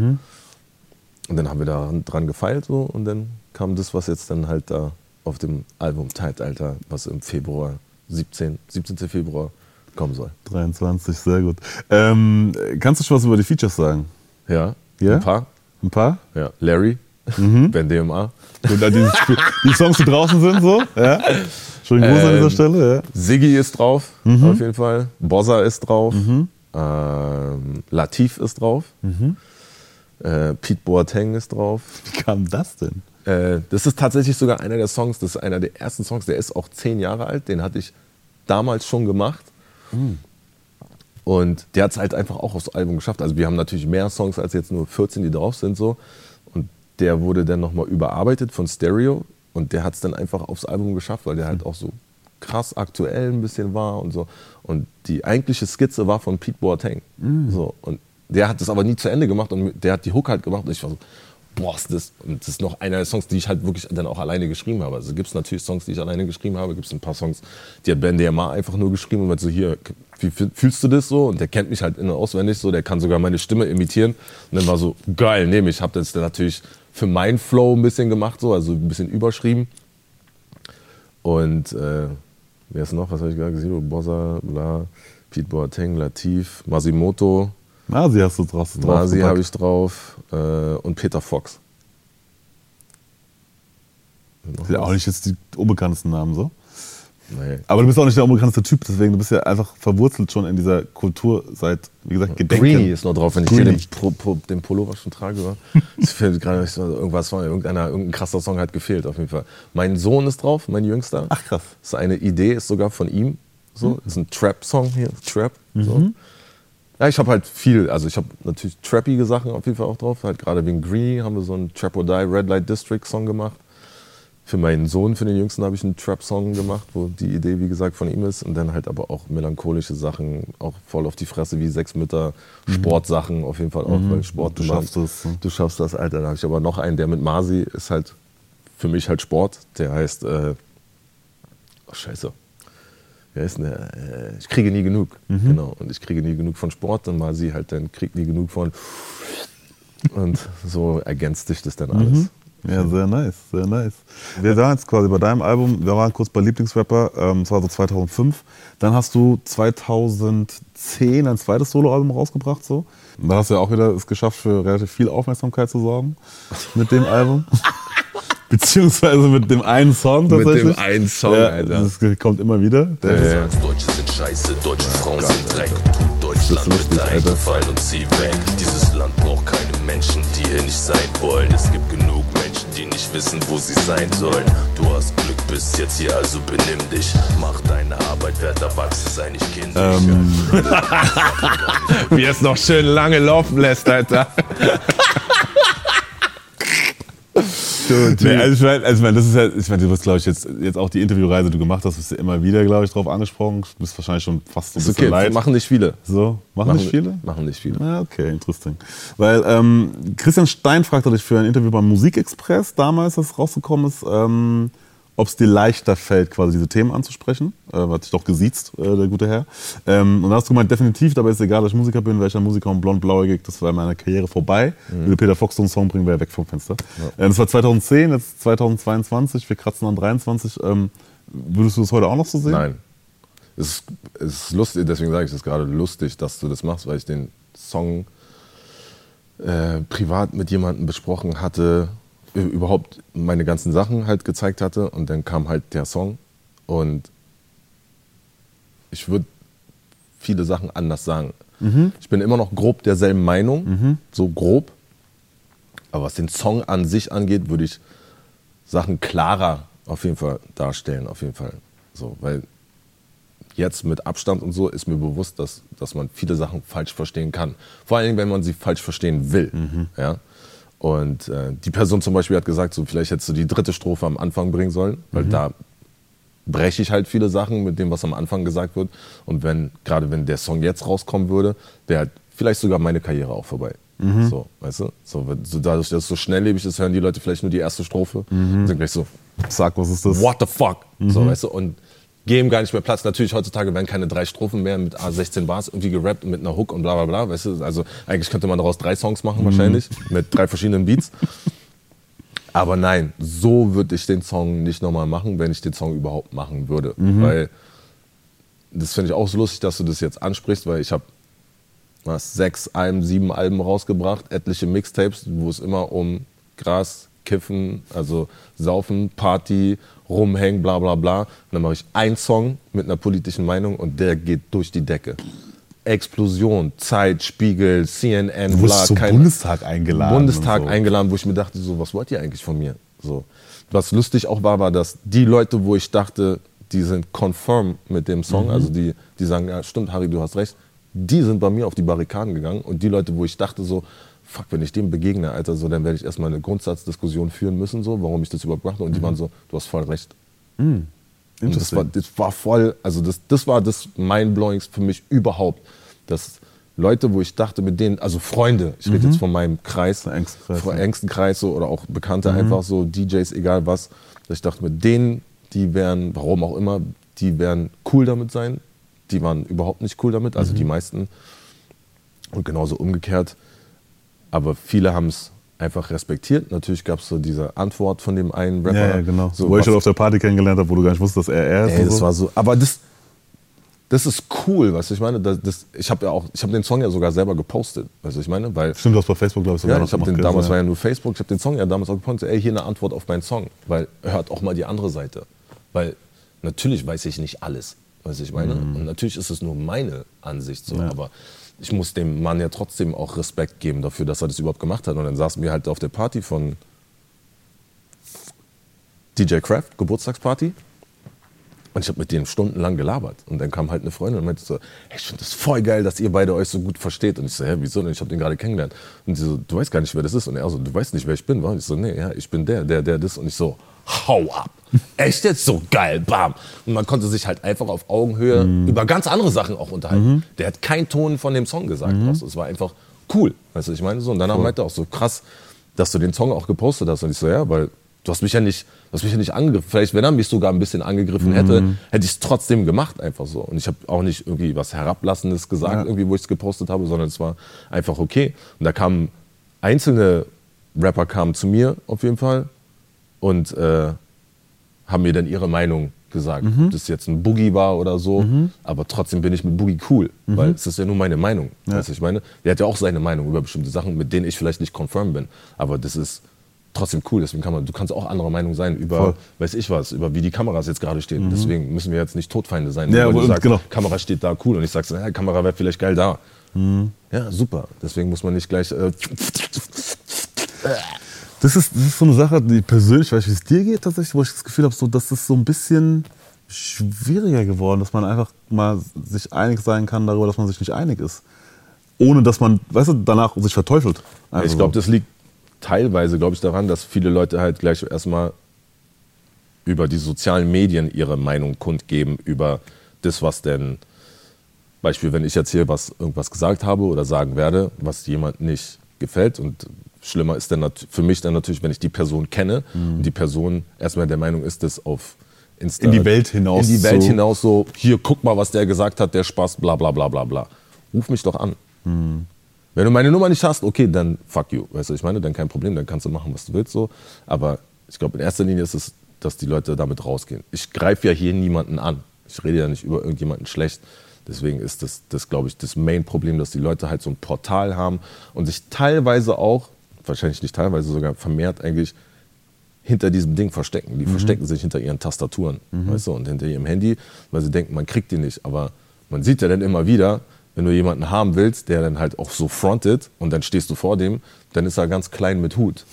Und dann haben wir da dran gefeilt so und dann kam das, was jetzt dann halt da auf dem Album Zeitalter, was im Februar, 17, 17. Februar kommen soll. 23, sehr gut. Ähm, kannst du schon was über die Features sagen? Ja, Ja? ein paar. Ein paar? Ja, Larry, Mhm. Ben DMA, Und dann die, die Songs, die draußen sind, so? Ja? Schönen Gruß an dieser Ähm, Stelle. Ja? Siggi ist drauf, Mhm. auf jeden Fall. Bozza ist drauf. Ähm, Latif ist drauf. Mhm. Äh, Pete Boateng ist drauf. Wie kam das denn? Äh, das ist tatsächlich sogar einer der Songs, das ist einer der ersten Songs, der ist auch zehn Jahre alt, den hatte ich damals schon gemacht. Und der hat es halt einfach auch aufs Album geschafft. Also wir haben natürlich mehr Songs als jetzt nur 14, die drauf sind so. Und der wurde dann nochmal überarbeitet von Stereo und der hat es dann einfach aufs Album geschafft, weil der halt auch so krass aktuell ein bisschen war und so. Und die eigentliche Skizze war von Pete Boateng. So. Und der hat das aber nie zu Ende gemacht und der hat die Hook halt gemacht und ich war so, boah, ist das, und das ist noch einer der Songs, die ich halt wirklich dann auch alleine geschrieben habe. Also gibt es natürlich Songs, die ich alleine geschrieben habe, gibt es ein paar Songs, die hat Ben DMA einfach nur geschrieben und meinte so, hier, wie fühl- fühlst du das so? Und der kennt mich halt in- und auswendig so, der kann sogar meine Stimme imitieren. Und dann war so, geil, nehme ich. Hab das dann natürlich für meinen Flow ein bisschen gemacht, so, also ein bisschen überschrieben. Und äh, wer ist noch? Was habe ich gerade gesehen? Bossa, bla, Pete Boateng, Latif, Masimoto, Masi hast du drauf. Masi habe ich drauf äh, und Peter Fox. Sind ja auch nicht jetzt die unbekanntesten Namen, so? Nee. Aber du bist auch nicht der unbekannteste Typ, deswegen du bist ja einfach verwurzelt schon in dieser Kultur seit, wie gesagt, Gedenken. Greenie ist noch drauf, wenn ich hier Greenie. den, Pro, Pro, den Pullover schon trage. Ich finde gerade ich so, irgendwas von irgendeiner, irgendein krasser Song hat gefehlt auf jeden Fall. Mein Sohn ist drauf, mein Jüngster. Ach, krass. Das ist eine Idee, ist sogar von ihm. So, ist ein Trap-Song hier, Trap. So. Ja, ich habe halt viel, also ich habe natürlich trappige Sachen auf jeden Fall auch drauf. Halt gerade wegen Greenie haben wir so einen Trap or Die Red Light District Song gemacht. Für meinen Sohn, für den Jüngsten, habe ich einen Trap-Song gemacht, wo die Idee, wie gesagt, von ihm ist. Und dann halt aber auch melancholische Sachen, auch voll auf die Fresse, wie sechs Mütter, Sportsachen auf jeden Fall auch, weil Sport Du immer- schaffst es, ne? Du schaffst das, Alter. Da habe ich aber noch einen, der mit Masi ist halt für mich halt Sport. Der heißt, äh, oh, scheiße. Wie heißt denn der? Äh, ich kriege nie genug. Genau. Und ich kriege nie genug von Sport und Masi halt dann kriegt nie genug von. Und so ergänzt sich das dann alles. Ja, sehr nice, sehr nice. Wir waren jetzt quasi bei deinem Album, wir waren kurz bei Lieblingsrapper, ähm, das war so 2005. Dann hast du 2010 ein zweites Soloalbum rausgebracht, so. Da hast du ja auch wieder es geschafft, für relativ viel Aufmerksamkeit zu sorgen mit dem Album. <laughs> Beziehungsweise mit dem einen Song Mit tatsächlich. dem einen Song, ja, Alter. Das kommt immer wieder. Der Ja, ja. Deutsche sind scheiße, deutsche Frauen sind Dreck. Tut Deutschland lustig, bitte Alter. eingefallen und zieh weg. Dieses Land braucht keine Menschen, die hier nicht sein wollen. Es gibt genug Menschen, die nicht wissen, wo sie sein sollen. Du hast Glück, bist jetzt hier, also benimm dich. Mach deine Arbeit, werd erwachsen, sei nicht kindisch. ähm, <laughs> Wie er es noch schön lange laufen lässt, Alter. <laughs> Nee, also ich meine, also ich mein, das ist ja, ich meine, du wirst, glaube ich, jetzt, jetzt auch die Interviewreise, die du gemacht hast, wirst du immer wieder, glaube ich, drauf angesprochen. Du bist wahrscheinlich schon fast so ein Ist bisschen okay, leid. machen nicht viele. So, machen, nicht viele? Machen nicht viele. Ja, okay, interesting. Weil ähm, Christian Stein fragte dich für ein Interview beim Musikexpress damals, das rausgekommen ist, ähm, ob es dir leichter fällt, quasi diese Themen anzusprechen. Äh, hat sich doch gesiezt, äh, der gute Herr. Ähm, und da hast du gemeint, definitiv, dabei ist egal, dass ich Musiker bin, welcher Musiker und blond-blauäugig, das war in meiner Karriere vorbei. Würde Peter Fox so einen Song bringen, wäre er weg vom Fenster. Äh, das war 2010, jetzt 2022, wir kratzen an 23. Ähm, würdest du das heute auch noch so sehen? Nein. Es ist, es ist lustig, deswegen sage ich es gerade lustig, dass du das machst, weil ich den Song äh, privat mit jemandem besprochen hatte, überhaupt meine ganzen Sachen halt gezeigt hatte und dann kam halt der Song und ich würde viele Sachen anders sagen. Ich bin immer noch grob derselben Meinung, so grob, aber was den Song an sich angeht, würde ich Sachen klarer auf jeden Fall darstellen, auf jeden Fall. So, weil jetzt mit Abstand und so ist mir bewusst, dass, dass man viele Sachen falsch verstehen kann. Vor allen Dingen, wenn man sie falsch verstehen will. Ja? Und äh, die Person zum Beispiel hat gesagt, so, vielleicht hättest du die dritte Strophe am Anfang bringen sollen, weil da breche ich halt viele Sachen mit dem, was am Anfang gesagt wird. Und wenn, gerade wenn der Song jetzt rauskommen würde, wäre halt vielleicht sogar meine Karriere auch vorbei. So, weißt du? So, so, dadurch, dass es so schnelllebig ist, hören die Leute vielleicht nur die erste Strophe und sind gleich so, Sag, was ist das? what the fuck? So, weißt du? Und geben gar nicht mehr Platz. Natürlich, heutzutage werden keine drei Strophen mehr mit A16 Bars irgendwie gerappt und mit einer Hook und bla bla bla. Weißt du? Also eigentlich könnte man daraus drei Songs machen wahrscheinlich mit drei verschiedenen Beats. Aber nein, so würde ich den Song nicht nochmal machen, wenn ich den Song überhaupt machen würde. Weil das finde ich auch so lustig, dass du das jetzt ansprichst, weil ich habe was, sechs Alben, sieben Alben rausgebracht, etliche Mixtapes, wo es immer um Gras, Kiffen, also Saufen, Party, rumhängen, bla bla bla. Und dann mache ich einen Song mit einer politischen Meinung und der geht durch die Decke. Explosion, Zeit, Spiegel, CNN, Du bla, zum Bundestag eingeladen. Bundestag und so. eingeladen, wo ich mir dachte, so, was wollt ihr eigentlich von mir? So. Was lustig auch war, war, dass die Leute, wo ich dachte, die sind confirm mit dem Mhm. Song, also die, die sagen, ja stimmt, Harry, du hast recht, die sind bei mir auf die Barrikaden gegangen und die Leute, wo ich dachte so, fuck, wenn ich dem begegne, Alter, so, dann werde ich erstmal eine Grundsatzdiskussion führen müssen, so, warum ich das überhaupt mache und die waren so, du hast voll recht. Und das war, das war voll, also das, das war das Mindblowings für mich überhaupt. Dass Leute, wo ich dachte, mit denen, also Freunde, ich rede jetzt von meinem Kreis, Kreis, von ja. engsten Kreis so, oder auch Bekannte einfach so, DJs, egal was, dass ich dachte, mit denen, die wären, warum auch immer, die werden cool damit sein. Die waren überhaupt nicht cool damit, also die meisten. Und genauso umgekehrt. Aber viele haben es einfach respektiert. Natürlich gab es so diese Antwort von dem einen Rapper. Ja, ja, genau. So, wo ich was- schon auf der Party kennengelernt habe, wo du gar nicht wusstest, dass er er ist. Ey, das so. war so. Aber das, das ist cool, weißt du, ich meine, das, das, ich habe ja auch, ich habe den Song ja sogar selber gepostet, weißt du, ich meine, weil Stimmt, du hast bei Facebook, glaube ich, sogar ja, ich habe den damals ja. war ja nur Facebook, ich habe den Song ja damals auch gepostet, ey, hier eine Antwort auf meinen Song, weil hört auch mal die andere Seite, weil natürlich weiß ich nicht alles, was ich meine. Und natürlich ist es nur meine Ansicht so, Ja. aber ich muss dem Mann ja trotzdem auch Respekt geben dafür, dass er das überhaupt gemacht hat. Und dann saßen wir halt auf der Party von DJ Kraft, Geburtstagsparty. Und ich habe mit denen stundenlang gelabert. Und dann kam halt eine Freundin und meinte so, hey, ich finde das voll geil, dass ihr beide euch so gut versteht. Und ich so, hä, wieso denn? Ich habe den gerade kennengelernt. Und sie so, du weißt gar nicht, wer das ist. Und er so, du weißt nicht, wer ich bin, wa? Und ich so, nee, ja, ich bin der, der, der, das. Und ich so, hau ab. Echt jetzt so geil, bam. Und man konnte sich halt einfach auf Augenhöhe über ganz andere Sachen auch unterhalten. Der hat keinen Ton von dem Song gesagt. weißt du. Es war einfach cool. Weißt du, ich meine? So, und danach meinte er auch so, krass, dass du den Song auch gepostet hast. Und ich so, ja, weil du hast mich ja nicht, du hast mich ja nicht angegriffen. Vielleicht, wenn er mich sogar ein bisschen angegriffen hätte, hätte ich es trotzdem gemacht, einfach so. Und ich habe auch nicht irgendwie was Herablassendes gesagt, Ja. irgendwie, wo ich es gepostet habe, sondern es war einfach okay. Und da kamen einzelne Rapper kamen zu mir auf jeden Fall und äh, haben mir dann ihre Meinung gesagt. Mhm. Ob das jetzt ein Boogie war oder so, aber trotzdem bin ich mit Boogie cool, Mhm. weil es ist ja nur meine Meinung. Weißt du, ich meine, der hat ja auch seine Meinung über bestimmte Sachen, mit denen ich vielleicht nicht konform bin, aber das ist trotzdem cool. Deswegen kann man, du kannst auch anderer Meinung sein über, Voll. Mhm. weiß ich was, über wie die Kameras jetzt gerade stehen. Deswegen müssen wir jetzt nicht Todfeinde sein. Ja, weil du sagst, genau. Kamera steht da cool und ich sag, so, ja, Kamera wäre vielleicht geil da. Ja, super. Deswegen muss man nicht gleich. Äh, Das ist, das ist so eine Sache, die persönlich, weiß ich, wie es dir geht, tatsächlich, wo ich das Gefühl habe, so, das ist so ein bisschen schwieriger geworden, dass man einfach mal sich einig sein kann darüber, dass man sich nicht einig ist. Ohne dass man, weißt du, danach sich verteufelt. Einfach ich glaube, das liegt teilweise, glaube ich, daran, dass viele Leute halt gleich erstmal über die sozialen Medien ihre Meinung kundgeben über das, was denn, Beispiel, wenn ich jetzt hier was, irgendwas gesagt habe oder sagen werde, was jemand nicht gefällt und schlimmer ist dann für mich dann natürlich, wenn ich die Person kenne und die Person erstmal der Meinung ist, das auf Insta In die Welt hinaus in die Welt so- hinaus so, hier guck mal, was der gesagt hat, der Spaß, bla bla bla bla bla. Ruf mich doch an. Wenn du meine Nummer nicht hast, okay, dann fuck you. Weißt du, ich meine, dann kein Problem, dann kannst du machen, was du willst. So. Aber ich glaube, in erster Linie ist es, dass die Leute damit rausgehen. Ich greife ja hier niemanden an. Ich rede ja nicht über irgendjemanden schlecht. Deswegen ist das, das glaube ich, das Main-Problem, dass die Leute halt so ein Portal haben und sich teilweise auch, wahrscheinlich nicht teilweise sogar vermehrt eigentlich, hinter diesem Ding verstecken. Die verstecken sich hinter ihren Tastaturen, weißt du, und hinter ihrem Handy, weil sie denken, man kriegt die nicht. Aber man sieht ja dann immer wieder, wenn du jemanden haben willst, der dann halt auch so frontet und dann stehst du vor dem, dann ist er ganz klein mit Hut.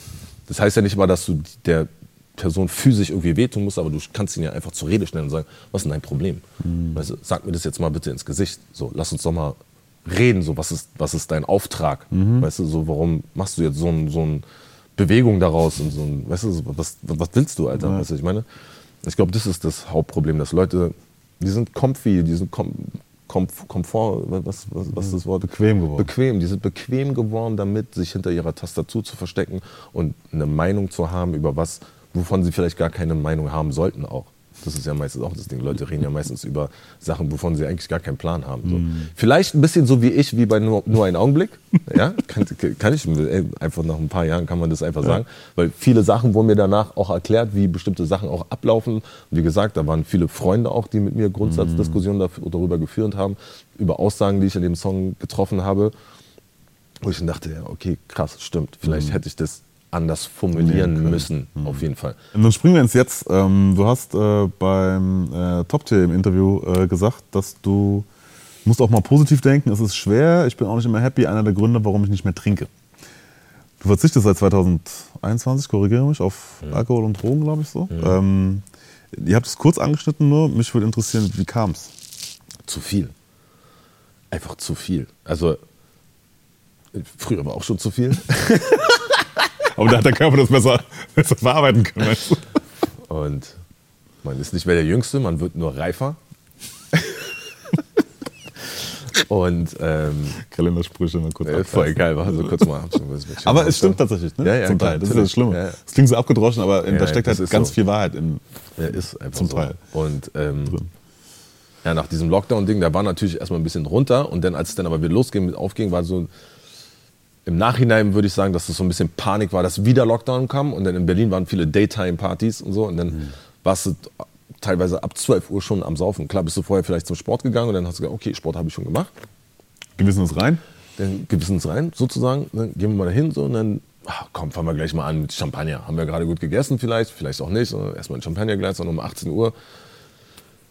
Das heißt ja nicht mal, dass du der Person physisch irgendwie wehtun musst, aber du kannst ihn ja einfach zur Rede stellen und sagen, was ist denn dein Problem? Weißt du, sag mir das jetzt mal bitte ins Gesicht. So, lass uns doch mal reden, so was ist, was ist dein Auftrag? Weißt du, so warum machst du jetzt so ein, so ein Bewegung daraus und so ein, weißt du, so, was, was willst du, Alter? Weißt du, ich meine, ich glaube, das ist das Hauptproblem, dass Leute, die sind comfy, die sind kom Komf Komfort, was, was, was ist das Wort? Bequem geworden. Bequem, die sind bequem geworden damit, sich hinter ihrer Tastatur zu verstecken und eine Meinung zu haben über was, wovon sie vielleicht gar keine Meinung haben sollten auch. Das ist ja meistens auch das Ding. Leute reden ja meistens über Sachen, wovon sie eigentlich gar keinen Plan haben. So. Vielleicht ein bisschen so wie ich, wie bei nur, nur ein Augenblick. <laughs> Ja, kann, kann ich ey, einfach nach ein paar Jahren kann man das einfach sagen. Weil viele Sachen wurden mir danach auch erklärt, wie bestimmte Sachen auch ablaufen. Und wie gesagt, da waren viele Freunde auch, die mit mir Grundsatzdiskussionen dafür, darüber geführt haben, über Aussagen, die ich in dem Song getroffen habe. Wo ich dann dachte, ja, okay, krass, stimmt. Vielleicht hätte ich das anders formulieren müssen, auf jeden Fall. Und dann springen wir ins Jetzt. Ähm, du hast äh, beim äh, Top Tier im Interview äh, gesagt, dass du musst auch mal positiv denken. Es ist schwer. Ich bin auch nicht immer happy. Einer der Gründe, warum ich nicht mehr trinke. Du verzichtest seit 2021, korrigiere mich, auf Alkohol und Drogen, glaube ich so. Ähm, ihr habt es kurz angeschnitten nur. Mich würde interessieren, wie kam es? Zu viel. Einfach zu viel. Also, früher war auch schon zu viel. <laughs> Aber da hat der Körper das besser, <laughs> besser verarbeiten können. Weißt du? Und man ist nicht mehr der Jüngste, man wird nur reifer. <laughs> Und ähm, Kalendersprüche mal kurz äh, voll geil, war so kurz mal. Aber es stimmt tatsächlich, ne? Ja, ja, Zum Teil. Das ist ja das. Schlimme. Ja, ja. Es klingt so abgedroschen, aber Ja, da steckt das halt ist ganz so. viel Wahrheit in. Ja, ist einfach Zum so. Teil. Und ähm, ja, nach diesem Lockdown-Ding, da war natürlich erstmal ein bisschen runter. Und dann, als es dann aber wieder losging, mit aufging, war so im Nachhinein würde ich sagen, dass es so ein bisschen Panik war, dass wieder Lockdown kam. Und dann in Berlin waren viele Daytime-Partys und so. Und dann Mhm. warst du teilweise ab 12 Uhr schon am Saufen. Klar bist du vorher vielleicht zum Sport gegangen und dann hast du gesagt, okay, Sport habe ich schon gemacht. Gewissens rein. Dann gewissens rein, sozusagen. Dann gehen wir mal dahin so und dann, ach, komm, fangen wir gleich mal an mit Champagner. Haben wir gerade gut gegessen vielleicht, vielleicht auch nicht. Erstmal ein Champagnerglas und um 18 Uhr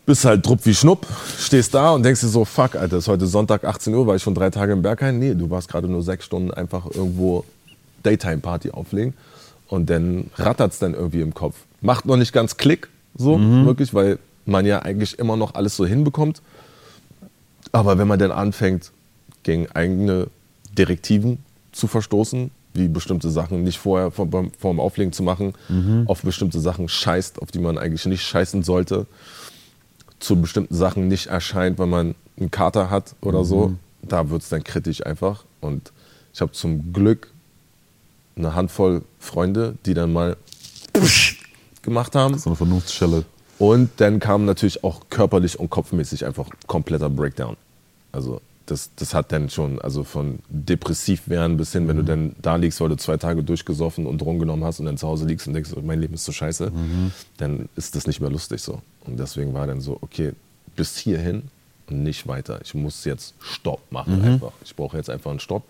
bist halt drupp wie Schnupp, stehst da und denkst dir so, fuck, Alter, ist heute Sonntag 18 Uhr, war ich schon drei Tage im Berghain? Nee, du warst gerade nur sechs Stunden einfach irgendwo Daytime-Party auflegen und dann rattert's dann irgendwie im Kopf. Macht noch nicht ganz Klick, so wirklich, weil man ja eigentlich immer noch alles so hinbekommt. Aber wenn man dann anfängt, gegen eigene Direktiven zu verstoßen, wie bestimmte Sachen nicht vorher vor, vor dem Auflegen zu machen, auf bestimmte Sachen scheißt, auf die man eigentlich nicht scheißen sollte, zu bestimmten Sachen nicht erscheint, wenn man einen Kater hat oder so, da wird es dann kritisch einfach. Und ich habe zum Glück eine Handvoll Freunde, die dann mal gemacht haben. So eine Vernunftsschelle. Und dann kam natürlich auch körperlich und kopfmäßig einfach kompletter Breakdown. Also das, das hat dann schon, also von depressiv werden bis hin, wenn du dann da liegst, weil du zwei Tage durchgesoffen und Drogen genommen hast und dann zu Hause liegst und denkst, mein Leben ist so scheiße, dann ist das nicht mehr lustig so. Und deswegen war dann so, okay, bis hierhin und nicht weiter. Ich muss jetzt Stopp machen einfach. Ich brauche jetzt einfach einen Stopp.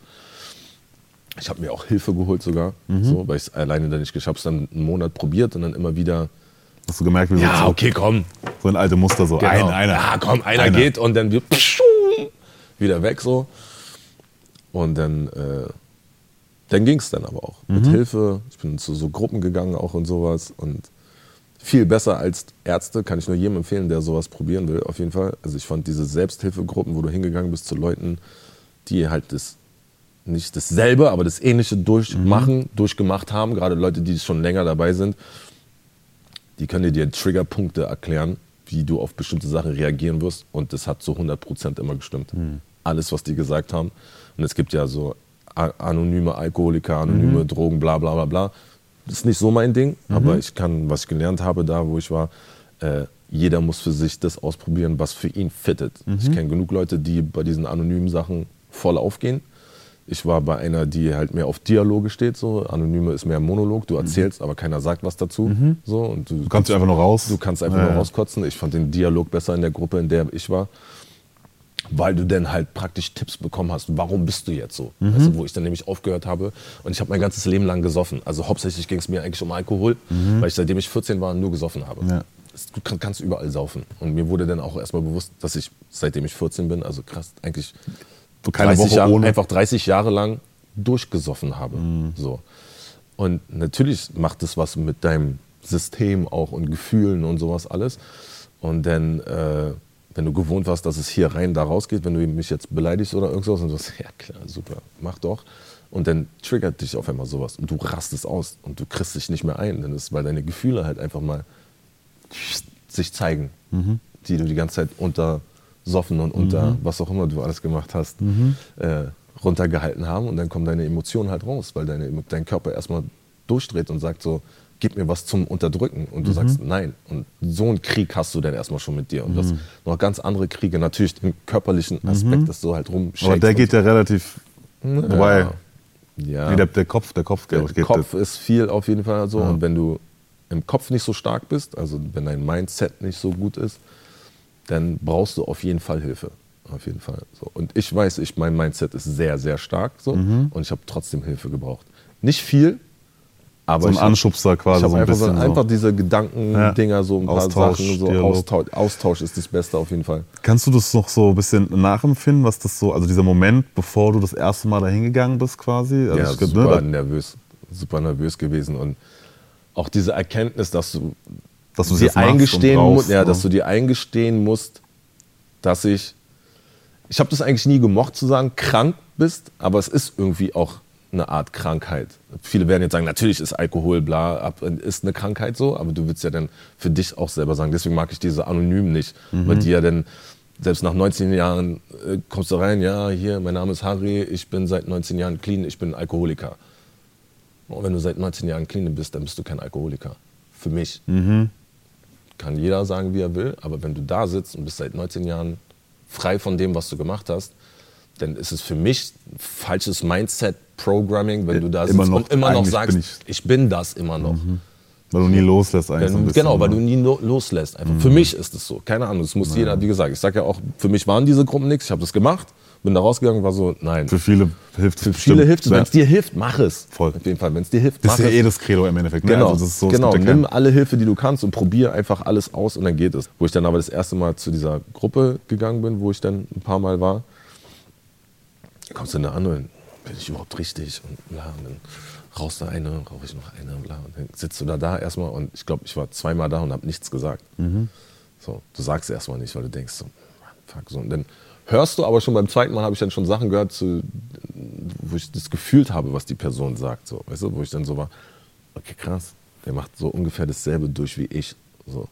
Ich habe mir auch Hilfe geholt sogar, so, weil ich es alleine dann nicht geschafft habe. Ich habe dann einen Monat probiert und dann immer wieder Hast du gemerkt, wie ja, so, okay, komm. so ein alte Muster so. Genau. Ein, einer. Ja, komm, einer, Einer. geht und dann wird wieder weg so. Und dann, äh, dann ging es dann aber auch. Mit Hilfe. Ich bin zu so Gruppen gegangen auch und sowas. Und viel besser als Ärzte, kann ich nur jedem empfehlen, der sowas probieren will, auf jeden Fall. Also ich fand diese Selbsthilfegruppen, wo du hingegangen bist zu Leuten, die halt das nicht dasselbe, aber das Ähnliche durchmachen, durchgemacht haben, gerade Leute, die schon länger dabei sind, die können dir Triggerpunkte erklären, wie du auf bestimmte Sachen reagieren wirst. Und das hat zu 100% immer gestimmt. Alles, was die gesagt haben. Und es gibt ja so anonyme Alkoholiker, anonyme Drogen, bla bla bla bla. Das ist nicht so mein Ding, aber ich kann, was ich gelernt habe da, wo ich war, äh, jeder muss für sich das ausprobieren, was für ihn fittet. Ich kenne genug Leute, die bei diesen anonymen Sachen voll aufgehen. Ich war bei einer, die halt mehr auf Dialoge steht. So. Anonyme ist mehr Monolog. Du erzählst, aber keiner sagt was dazu. So. Und du, Du kannst einfach nur raus. Du kannst einfach Ja, nur rauskotzen. Ich fand den Dialog besser in der Gruppe, in der ich war. Weil du dann halt praktisch Tipps bekommen hast, warum bist du jetzt so? Mhm. Weißt du, wo ich dann nämlich aufgehört habe. Und ich habe mein ganzes Leben lang gesoffen. Also hauptsächlich ging es mir eigentlich um Alkohol, weil ich seitdem ich 14 war nur gesoffen habe. Mhm. Ja. Du kann- kannst überall saufen. Und mir wurde dann auch erstmal bewusst, dass ich seitdem ich 14 bin, also krass, eigentlich So keine 30 Woche Jahre, ohne. einfach 30 Jahre lang durchgesoffen habe. So. Und natürlich macht es was mit deinem System auch und Gefühlen und sowas alles. Und dann, äh, wenn du gewohnt warst, dass es hier rein, da rausgeht, wenn du mich jetzt beleidigst oder irgendwas, und du sagst, <laughs> ja klar, super, mach doch. Und dann triggert dich auf einmal sowas und du rastest aus und du kriegst dich nicht mehr ein. Dann ist, weil deine Gefühle halt einfach mal sich zeigen, die du die ganze Zeit unter Soffen und unter was auch immer du alles gemacht hast, äh, runtergehalten haben. Und dann kommen deine Emotionen halt raus, weil deine, dein Körper erstmal durchdreht und sagt so, gib mir was zum Unterdrücken. Und du sagst nein. Und so einen Krieg hast du dann erstmal schon mit dir. Und das noch ganz andere Kriege, natürlich den körperlichen Aspekt, dass du halt rumshakest. Aber der geht ja relativ. Wobei, ja. Ja. nee, der, der Kopf, der Kopf Der geht. Kopf ist viel auf jeden Fall so. Ja. Und wenn du im Kopf nicht so stark bist, also wenn dein Mindset nicht so gut ist, dann brauchst du auf jeden Fall Hilfe. Auf jeden Fall. So. Und ich weiß, ich, mein Mindset ist sehr, sehr stark so. Mhm. Und ich habe trotzdem Hilfe gebraucht. Nicht viel, aber so ein Anschubser quasi. ich habe so ein einfach, so, einfach diese Gedankendinger, so ein paar Austausch, Sachen, so. Austausch, Austausch ist das Beste auf jeden Fall. Kannst du das noch so ein bisschen nachempfinden, was das so, also dieser Moment, bevor du das erste Mal dahin gegangen bist quasi? Also ja, ich glaub, super ne, nervös, super nervös gewesen und auch diese Erkenntnis, dass du dass du dir eingestehen musst, ja, ne? dass du dir eingestehen musst, dass ich, ich habe das eigentlich nie gemocht zu sagen, krank bist, aber es ist irgendwie auch eine Art Krankheit. Viele werden jetzt sagen, natürlich ist Alkohol bla, ist eine Krankheit so, aber du willst ja dann für dich auch selber sagen. Deswegen mag ich diese Anonym nicht, Mhm. weil die ja dann selbst nach 19 Jahren äh, kommst du rein, ja, hier, mein Name ist Harry, ich bin seit 19 Jahren clean, ich bin Alkoholiker. Und wenn du seit 19 Jahren clean bist, dann bist du kein Alkoholiker. Für mich Mhm. kann jeder sagen, wie er will, aber wenn du da sitzt und bist seit 19 Jahren frei von dem, was du gemacht hast, dann ist es für mich falsches Mindset-Programming, wenn du da sitzt Immer noch, und immer noch sagst, bin ich, ich- bin das immer noch. Weil du nie loslässt eigentlich so ein bisschen. genau, weil ne? du nie lo- loslässt. Einfach. Für mich ist es so. Keine Ahnung, es muss jeder, wie gesagt, ich sage ja auch, für mich waren diese Gruppen nichts, ich habe das gemacht Bin da rausgegangen, war so, nein. Für viele hilft es. Für viele hilft es. Ja. Wenn es dir hilft, mach es. Voll. Auf jeden Fall, wenn es dir hilft, Das mach ist ja es. eh das Credo im Endeffekt. Ne? Genau, Also das ist so, es genau. ja nimm alle Hilfe, die du kannst und probier einfach alles aus und dann geht es. Wo ich dann aber das erste Mal zu dieser Gruppe gegangen bin, wo ich dann ein paar Mal war, kommst du da an und bin ich überhaupt richtig und bla. Und dann rauchst du eine, rauche ich noch eine, bla. Und dann sitzt du da da erstmal und ich glaube, ich war zweimal da und habe nichts gesagt. Mhm. So, du sagst erstmal nicht, weil du denkst so, fuck so. Und dann hörst du aber schon beim zweiten Mal habe ich dann schon Sachen gehört, zu, wo ich das gefühlt habe, was die Person sagt. So, weißt du, wo ich dann so war, okay, krass, der macht so ungefähr dasselbe durch wie ich. So.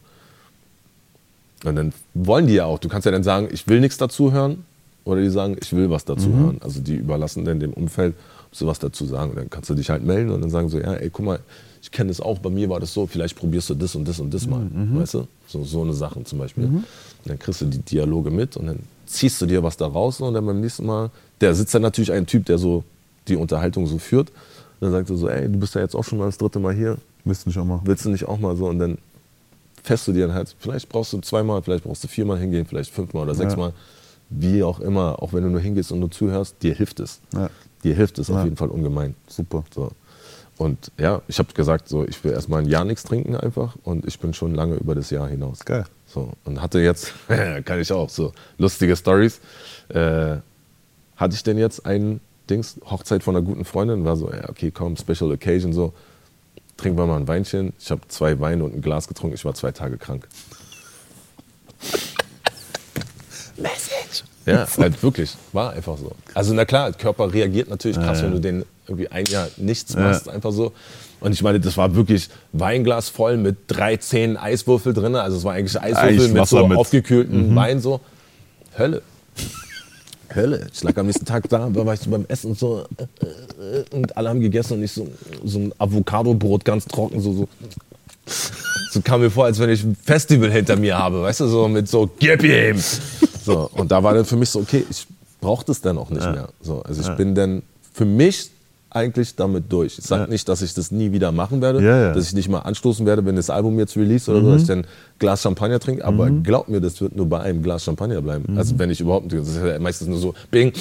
Und dann wollen die ja auch, du kannst ja dann sagen, ich will nichts dazu hören, oder die sagen, ich will was dazu Mhm. hören. Also die überlassen dann dem Umfeld, ob sie was dazu sagen. Und dann kannst du dich halt melden und dann sagen so, ja, ey, guck mal, ich kenne das auch, bei mir war das so, vielleicht probierst du das und das und das mal, Mhm. weißt du? So, so eine Sachen zum Beispiel. Und dann kriegst du die Dialoge mit und dann ziehst du dir was da raus und dann beim nächsten Mal, der sitzt dann natürlich ein Typ, der so die Unterhaltung so führt. Und dann sagt er so, ey, du bist ja jetzt auch schon mal das dritte Mal hier, Müsste nicht auch mal. willst du nicht auch mal so? Und dann fährst du dir dann halt, vielleicht brauchst du zweimal, vielleicht brauchst du viermal hingehen, vielleicht fünfmal oder sechsmal. Wie auch immer, auch wenn du nur hingehst und nur zuhörst, dir hilft es. Ja. Dir hilft es Ja. auf jeden Fall ungemein. Super. So. Und ja, ich habe gesagt, so, ich will erstmal ein Jahr nichts trinken einfach und ich bin schon lange über das Jahr hinaus. Geil. So, und hatte jetzt, <laughs> kann ich auch, so lustige Stories. Äh, hatte ich denn jetzt ein Dings, Hochzeit von einer guten Freundin, war so, ja, okay, komm, Special Occasion, so, trinken wir mal ein Weinchen. Ich habe zwei Weine und ein Glas getrunken, ich war zwei Tage krank. Ja, <laughs> halt wirklich, war einfach so. Also na klar, der Körper reagiert natürlich krass, wenn du den irgendwie ein Jahr nichts machst, einfach so. Und ich meine, das war wirklich Weinglas voll mit drei Zähnen Eiswürfel drin. Also es war eigentlich Eiswürfel mit so mit. aufgekühlten Wein so. Hölle. Hölle. Ich lag am nächsten Tag da, da war ich so beim Essen so äh, äh, und alle haben gegessen und ich so, so ein Avocado-Brot ganz trocken, so, so. So kam mir vor, als wenn ich ein Festival hinter mir habe, weißt du, so mit so, gib ihm! So, und da war dann für mich so, okay, ich brauche das dann auch nicht mehr. So, also ich bin dann für mich eigentlich damit durch. Ich sage Ja. nicht, dass ich das nie wieder machen werde, Ja, ja. dass ich nicht mal anstoßen werde, wenn das Album jetzt release oder so, dass ich dann ein Glas Champagner trinke, aber glaub mir, das wird nur bei einem Glas Champagner bleiben. Also wenn ich überhaupt, das ist ja meistens nur so, bing,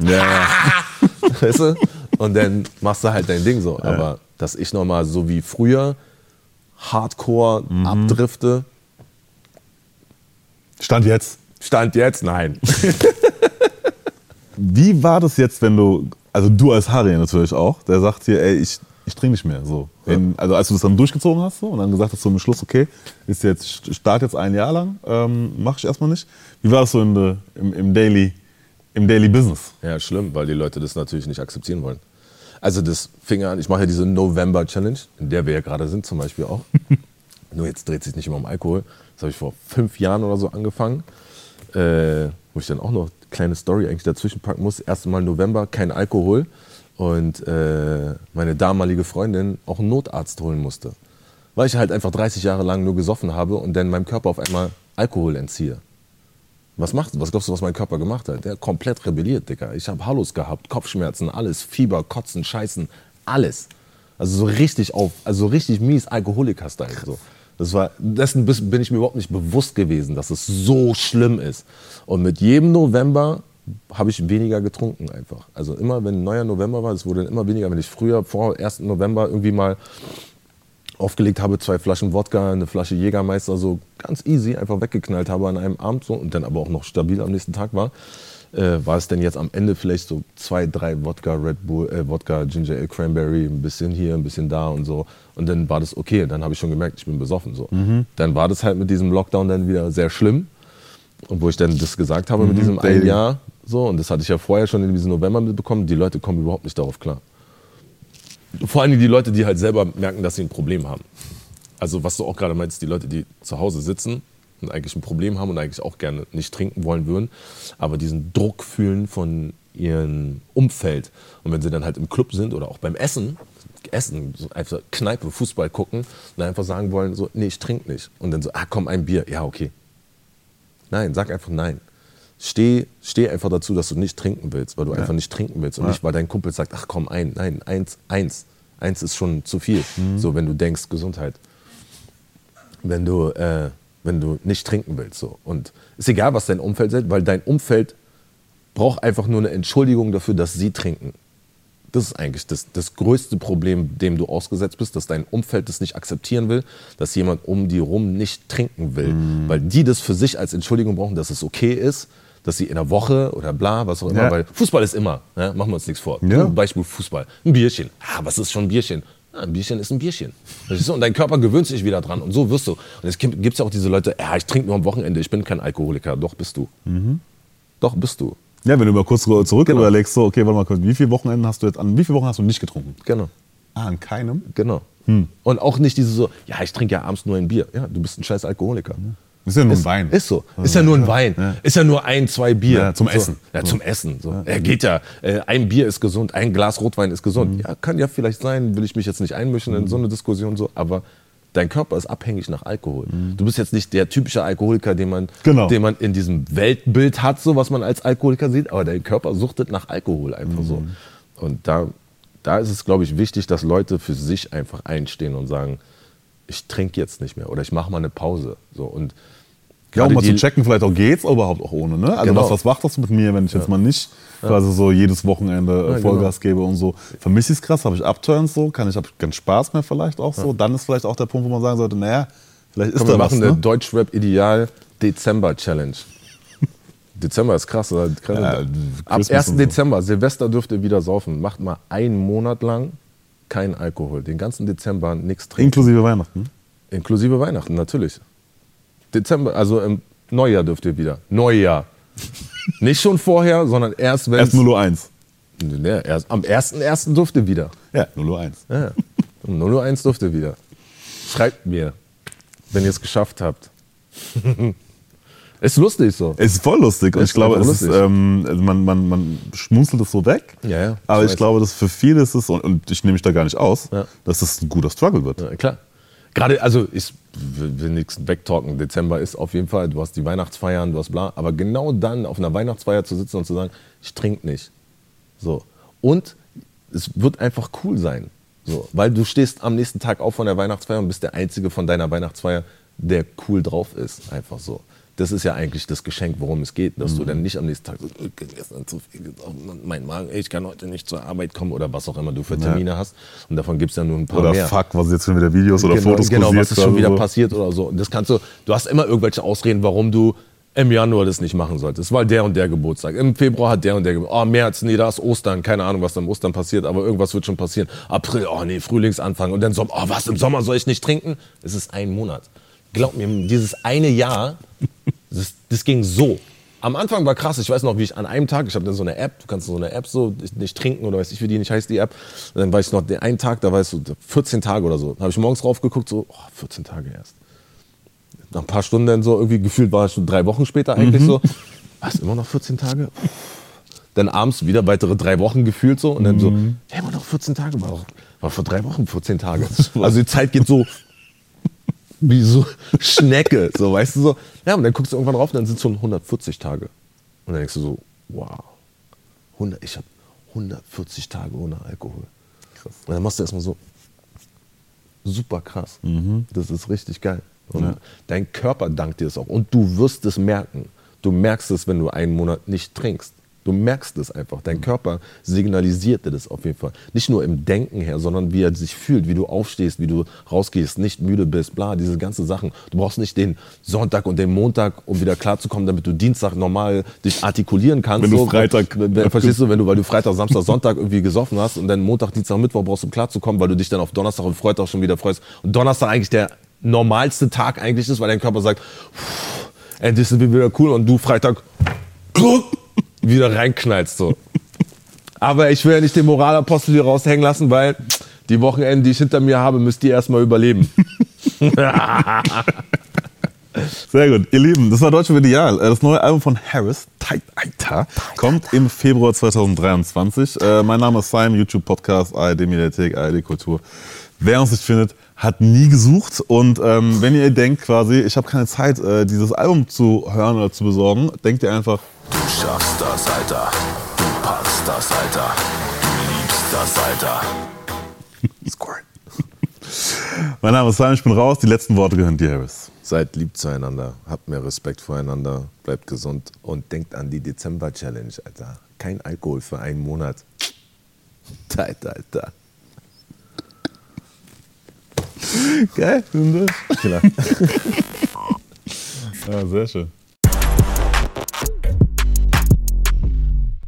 Ja. <laughs> weißt du? Und dann machst du halt dein Ding so. Aber dass ich nochmal so wie früher Hardcore abdrifte, Stand jetzt. Stand jetzt, nein. <laughs> Wie war das jetzt, wenn du, also du als Harry natürlich auch, der sagt hier, ey, ich, ich trinke nicht mehr. So. In, also als du das dann durchgezogen hast so, und dann gesagt hast zum Schluss, okay, ist jetzt, ich starte jetzt ein Jahr lang, ähm, mache ich erstmal nicht. Wie war das so the, im, im, Daily, im Daily Business? Ja, schlimm, weil die Leute das natürlich nicht akzeptieren wollen. Also das fing an, ich mache ja diese November Challenge, in der wir ja gerade sind zum Beispiel auch. <laughs> Nur jetzt dreht sich nicht immer um Alkohol. Das habe ich vor fünf Jahren oder so angefangen, äh, wo ich dann auch noch eine kleine Story eigentlich dazwischen packen muss. Erste Mal November, kein Alkohol und äh, meine damalige Freundin auch einen Notarzt holen musste. Weil ich halt einfach 30 Jahre lang nur gesoffen habe und dann meinem Körper auf einmal Alkohol entziehe. Was macht, was glaubst du, was mein Körper gemacht hat? Der hat komplett rebelliert, Digga. Ich habe Hallos gehabt, Kopfschmerzen, alles, Fieber, Kotzen, Scheißen, alles. Also so richtig auf, also so richtig mies Alkoholiker-Style. So. Das war, dessen bin ich mir überhaupt nicht bewusst gewesen, dass es so schlimm ist. Und mit jedem November habe ich weniger getrunken einfach. Also immer, wenn ein neuer November war, es wurde immer weniger. Wenn ich früher vor 1. November irgendwie mal aufgelegt habe, zwei Flaschen Wodka, eine Flasche Jägermeister, so ganz easy einfach weggeknallt habe an einem Abend so und dann aber auch noch stabil am nächsten Tag war, äh, war es denn jetzt am Ende vielleicht so zwei, drei Wodka Red Bull, äh, Wodka Ginger Ale Cranberry, ein bisschen hier, ein bisschen da und so und dann war das okay, dann habe ich schon gemerkt, ich bin besoffen so. Dann war das halt mit diesem Lockdown dann wieder sehr schlimm und wo ich dann das gesagt habe mit diesem ein. Jahr so und das hatte ich ja vorher schon in diesem November mitbekommen, die Leute kommen überhaupt nicht darauf klar. Vor allem die Leute, die halt selber merken, dass sie ein Problem haben. Also was du auch gerade meinst, die Leute, die zu Hause sitzen und eigentlich ein Problem haben und eigentlich auch gerne nicht trinken wollen würden, aber diesen Druck fühlen von ihrem Umfeld. Und wenn sie dann halt im Club sind oder auch beim Essen, Essen, so einfach Kneipe, Fußball gucken und einfach sagen wollen, so, nee, ich trinke nicht. Und dann so, ah komm, ein Bier, ja, okay. Nein, sag einfach nein. Steh, steh einfach dazu, dass du nicht trinken willst, weil du einfach nicht trinken willst. Und nicht, weil dein Kumpel sagt, ach komm, ein, nein, eins, eins. Eins ist schon zu viel. So, wenn du denkst, Gesundheit. Wenn du, äh, wenn du nicht trinken willst. So. Und ist egal, was dein Umfeld sagt, weil dein Umfeld braucht einfach nur eine Entschuldigung dafür, dass sie trinken. Das ist eigentlich das, das größte Problem, dem du ausgesetzt bist, dass dein Umfeld das nicht akzeptieren will, dass jemand um die rum nicht trinken will. Mhm. Weil die das für sich als Entschuldigung brauchen, dass es okay ist, dass sie in der Woche oder bla, was auch immer, Ja. weil Fußball ist immer, ne? machen wir uns nichts vor. Ja. Beispiel Fußball, ein Bierchen. Ah, was ist schon ein Bierchen? Ja, ein Bierchen ist ein Bierchen. Verstehst du? Und dein Körper gewöhnt sich wieder dran und so wirst du. Und es gibt es ja auch diese Leute, ja, ich trinke nur am Wochenende, ich bin kein Alkoholiker. Doch, bist du. Doch, bist du. Ja, wenn du mal kurz zurück Genau. überlegst, so, okay, warte mal kurz, wie viele Wochenenden hast du jetzt, an wie viele Wochen hast du nicht getrunken? Genau. Ah, an keinem? Genau. Und auch nicht diese so, ja, ich trinke ja abends nur ein Bier. Ja, du bist ein scheiß Alkoholiker. Ist ja nur ein Ist, Wein. ist so. Ist ja nur ein Wein. Ist ja nur ein, zwei Bier. Ja, zum so. Essen. Ja, zum Essen. So. Ja, geht ja. Äh, Ein Bier ist gesund, ein Glas Rotwein ist gesund. Mhm. Ja, kann ja vielleicht sein, will ich mich jetzt nicht einmischen in so eine Diskussion so, aber dein Körper ist abhängig nach Alkohol. Du bist jetzt nicht der typische Alkoholiker, den man, Mhm. Genau. den man in diesem Weltbild hat, so was man als Alkoholiker sieht, aber dein Körper suchtet nach Alkohol einfach so. Mhm. Und da, da ist es, glaube ich, wichtig, dass Leute für sich einfach einstehen und sagen, ich trinke jetzt nicht mehr oder ich mache mal eine Pause. So. Und Ja, um mal zu checken, vielleicht auch geht's überhaupt auch ohne. Ne? Also Genau. was, was macht das mit mir, wenn ich jetzt mal nicht quasi so jedes Wochenende äh, Ja, Vollgas gebe und so. Vermisse ich es krass, habe ich Upturns so, kann ich habe keinen Spaß mehr vielleicht auch so. Dann ist vielleicht auch der Punkt, wo man sagen sollte, naja, vielleicht ist Komm, da wir was. machen eine Ne? Deutschrap Ideal Dezember Challenge. Dezember ist krass. Ja, Ab Christmas 1. und so. Dezember, Silvester dürft ihr wieder saufen. Macht mal einen Monat lang kein Alkohol. Den ganzen Dezember nichts trinken. Inklusive Weihnachten. Inklusive Weihnachten, natürlich. Dezember, also im Neujahr dürft ihr wieder. Neujahr. <laughs> Nicht schon vorher, sondern erst wenn. Erst 001. Nee, erst, am 1.1. dürft ihr wieder. Ja, 001. Ja. Um 001 dürft ihr wieder. Schreibt mir, wenn ihr es geschafft habt. <laughs> ist lustig so. Es ist voll lustig. Und ich glaube, ist, ähm, also man, man, man schmunzelt es so weg. Ja, ja, Aber ich glaube, dass für viele ist es, und, und ich nehme mich da gar nicht aus, Ja. dass es ein guter Struggle wird. Ja, klar. Gerade, also ich will nichts wegtalken. Dezember ist auf jeden Fall, du hast die Weihnachtsfeiern, du hast bla. Aber genau dann auf einer Weihnachtsfeier zu sitzen und zu sagen, ich trinke nicht. So. Und es wird einfach cool sein. So. Weil du stehst am nächsten Tag auf von der Weihnachtsfeier und bist der Einzige von deiner Weihnachtsfeier, der cool drauf ist. Einfach so. Das ist ja eigentlich das Geschenk, worum es geht, dass du dann nicht am nächsten Tag so, "Äh, gestern zu viel gesoffen, mein Magen, ey, ich kann heute nicht zur Arbeit kommen oder was auch immer du für Termine hast. Und davon gibt es ja nur ein paar Oder mehr fuck, was jetzt schon wieder Videos oder genau, Fotos genau, was ist schon oder wieder so. passiert oder so. Und das kannst du, du hast immer irgendwelche Ausreden, warum du im Januar das nicht machen solltest, weil der und der Geburtstag. Im Februar hat der und der Geburtstag. Oh, März, nee, da ist Ostern. Keine Ahnung, was da im Ostern passiert, aber irgendwas wird schon passieren. April, oh nee, Frühlingsanfang. Und dann Sommer, oh, was, im Sommer soll ich nicht trinken? Es ist ein Monat. Glaub mir, dieses eine Jahr, das, das ging so. Am Anfang war krass, ich weiß noch, wie ich an einem Tag, ich habe dann so eine App, du kannst so eine App so nicht trinken oder weiß ich, wie die nicht heißt, die App. Und dann war ich noch den einen Tag, da war ich so 14 Tage oder so. Da habe ich morgens drauf geguckt, so, oh, 14 Tage erst. Nach ein paar Stunden dann so, irgendwie gefühlt war es schon drei Wochen später eigentlich so. Was, immer noch 14 Tage? Dann abends wieder weitere drei Wochen gefühlt so und dann so, ja, immer noch 14 Tage, war, war vor drei Wochen 14 Tage. <laughs> Also die Zeit geht so wie so <laughs> Schnecke, so weißt du so. Ja, und dann guckst du irgendwann drauf und dann sind es schon 140 Tage. Und dann denkst du so, wow, 100, ich habe 140 Tage ohne Alkohol. Krass. Und dann machst du erstmal so, super krass. Das ist richtig geil. Und dein Körper dankt dir das auch. Und du wirst es merken. Du merkst es, wenn du einen Monat nicht trinkst. Du merkst es einfach. Dein Körper signalisiert dir das auf jeden Fall. Nicht nur im Denken her, sondern wie er sich fühlt, wie du aufstehst, wie du rausgehst, nicht müde bist, bla, diese ganzen Sachen. Du brauchst nicht den Sonntag und den Montag, um wieder klarzukommen, damit du Dienstag normal dich artikulieren kannst. Wenn du So, Freitag- wenn- wenn- verstehst du, wenn du, weil du Freitag, Samstag, <laughs> Sonntag irgendwie gesoffen hast und dann Montag, Dienstag, Mittwoch brauchst du um klarzukommen, weil du dich dann auf Donnerstag und Freitag schon wieder freust. Und Donnerstag eigentlich der normalste Tag eigentlich ist, weil dein Körper sagt, "Puh, endlich sind wir wieder cool und du Freitag wieder reinknallst so. Aber ich will ja nicht den Moralapostel hier raushängen lassen, weil die Wochenenden, die ich hinter mir habe, müsst ihr erstmal überleben. <laughs> Sehr gut. Ihr Lieben, das war Deutsche Ideal. Äh, Das neue Album von Harris, Tight Eiter, kommt im Februar 2023. Äh, mein Name ist Simon, YouTube-Podcast, ARD Mediathek, ARD Kultur. Wer uns nicht findet, hat nie gesucht. Und ähm, wenn ihr denkt quasi, ich habe keine Zeit, äh, dieses Album zu hören oder zu besorgen, denkt ihr einfach, Du schaffst das, Alter. Du packst das, Alter. Du liebst das, Alter. <laughs> mein Name ist Simon, ich bin raus. Die letzten Worte gehören dir, Harris. Seid lieb zueinander, habt mehr Respekt voreinander, bleibt gesund und denkt an die Dezember-Challenge, Alter. Kein Alkohol für einen Monat. <laughs> Tight, Alter. Geil, sind das? Klar. <laughs> Ja, sehr schön.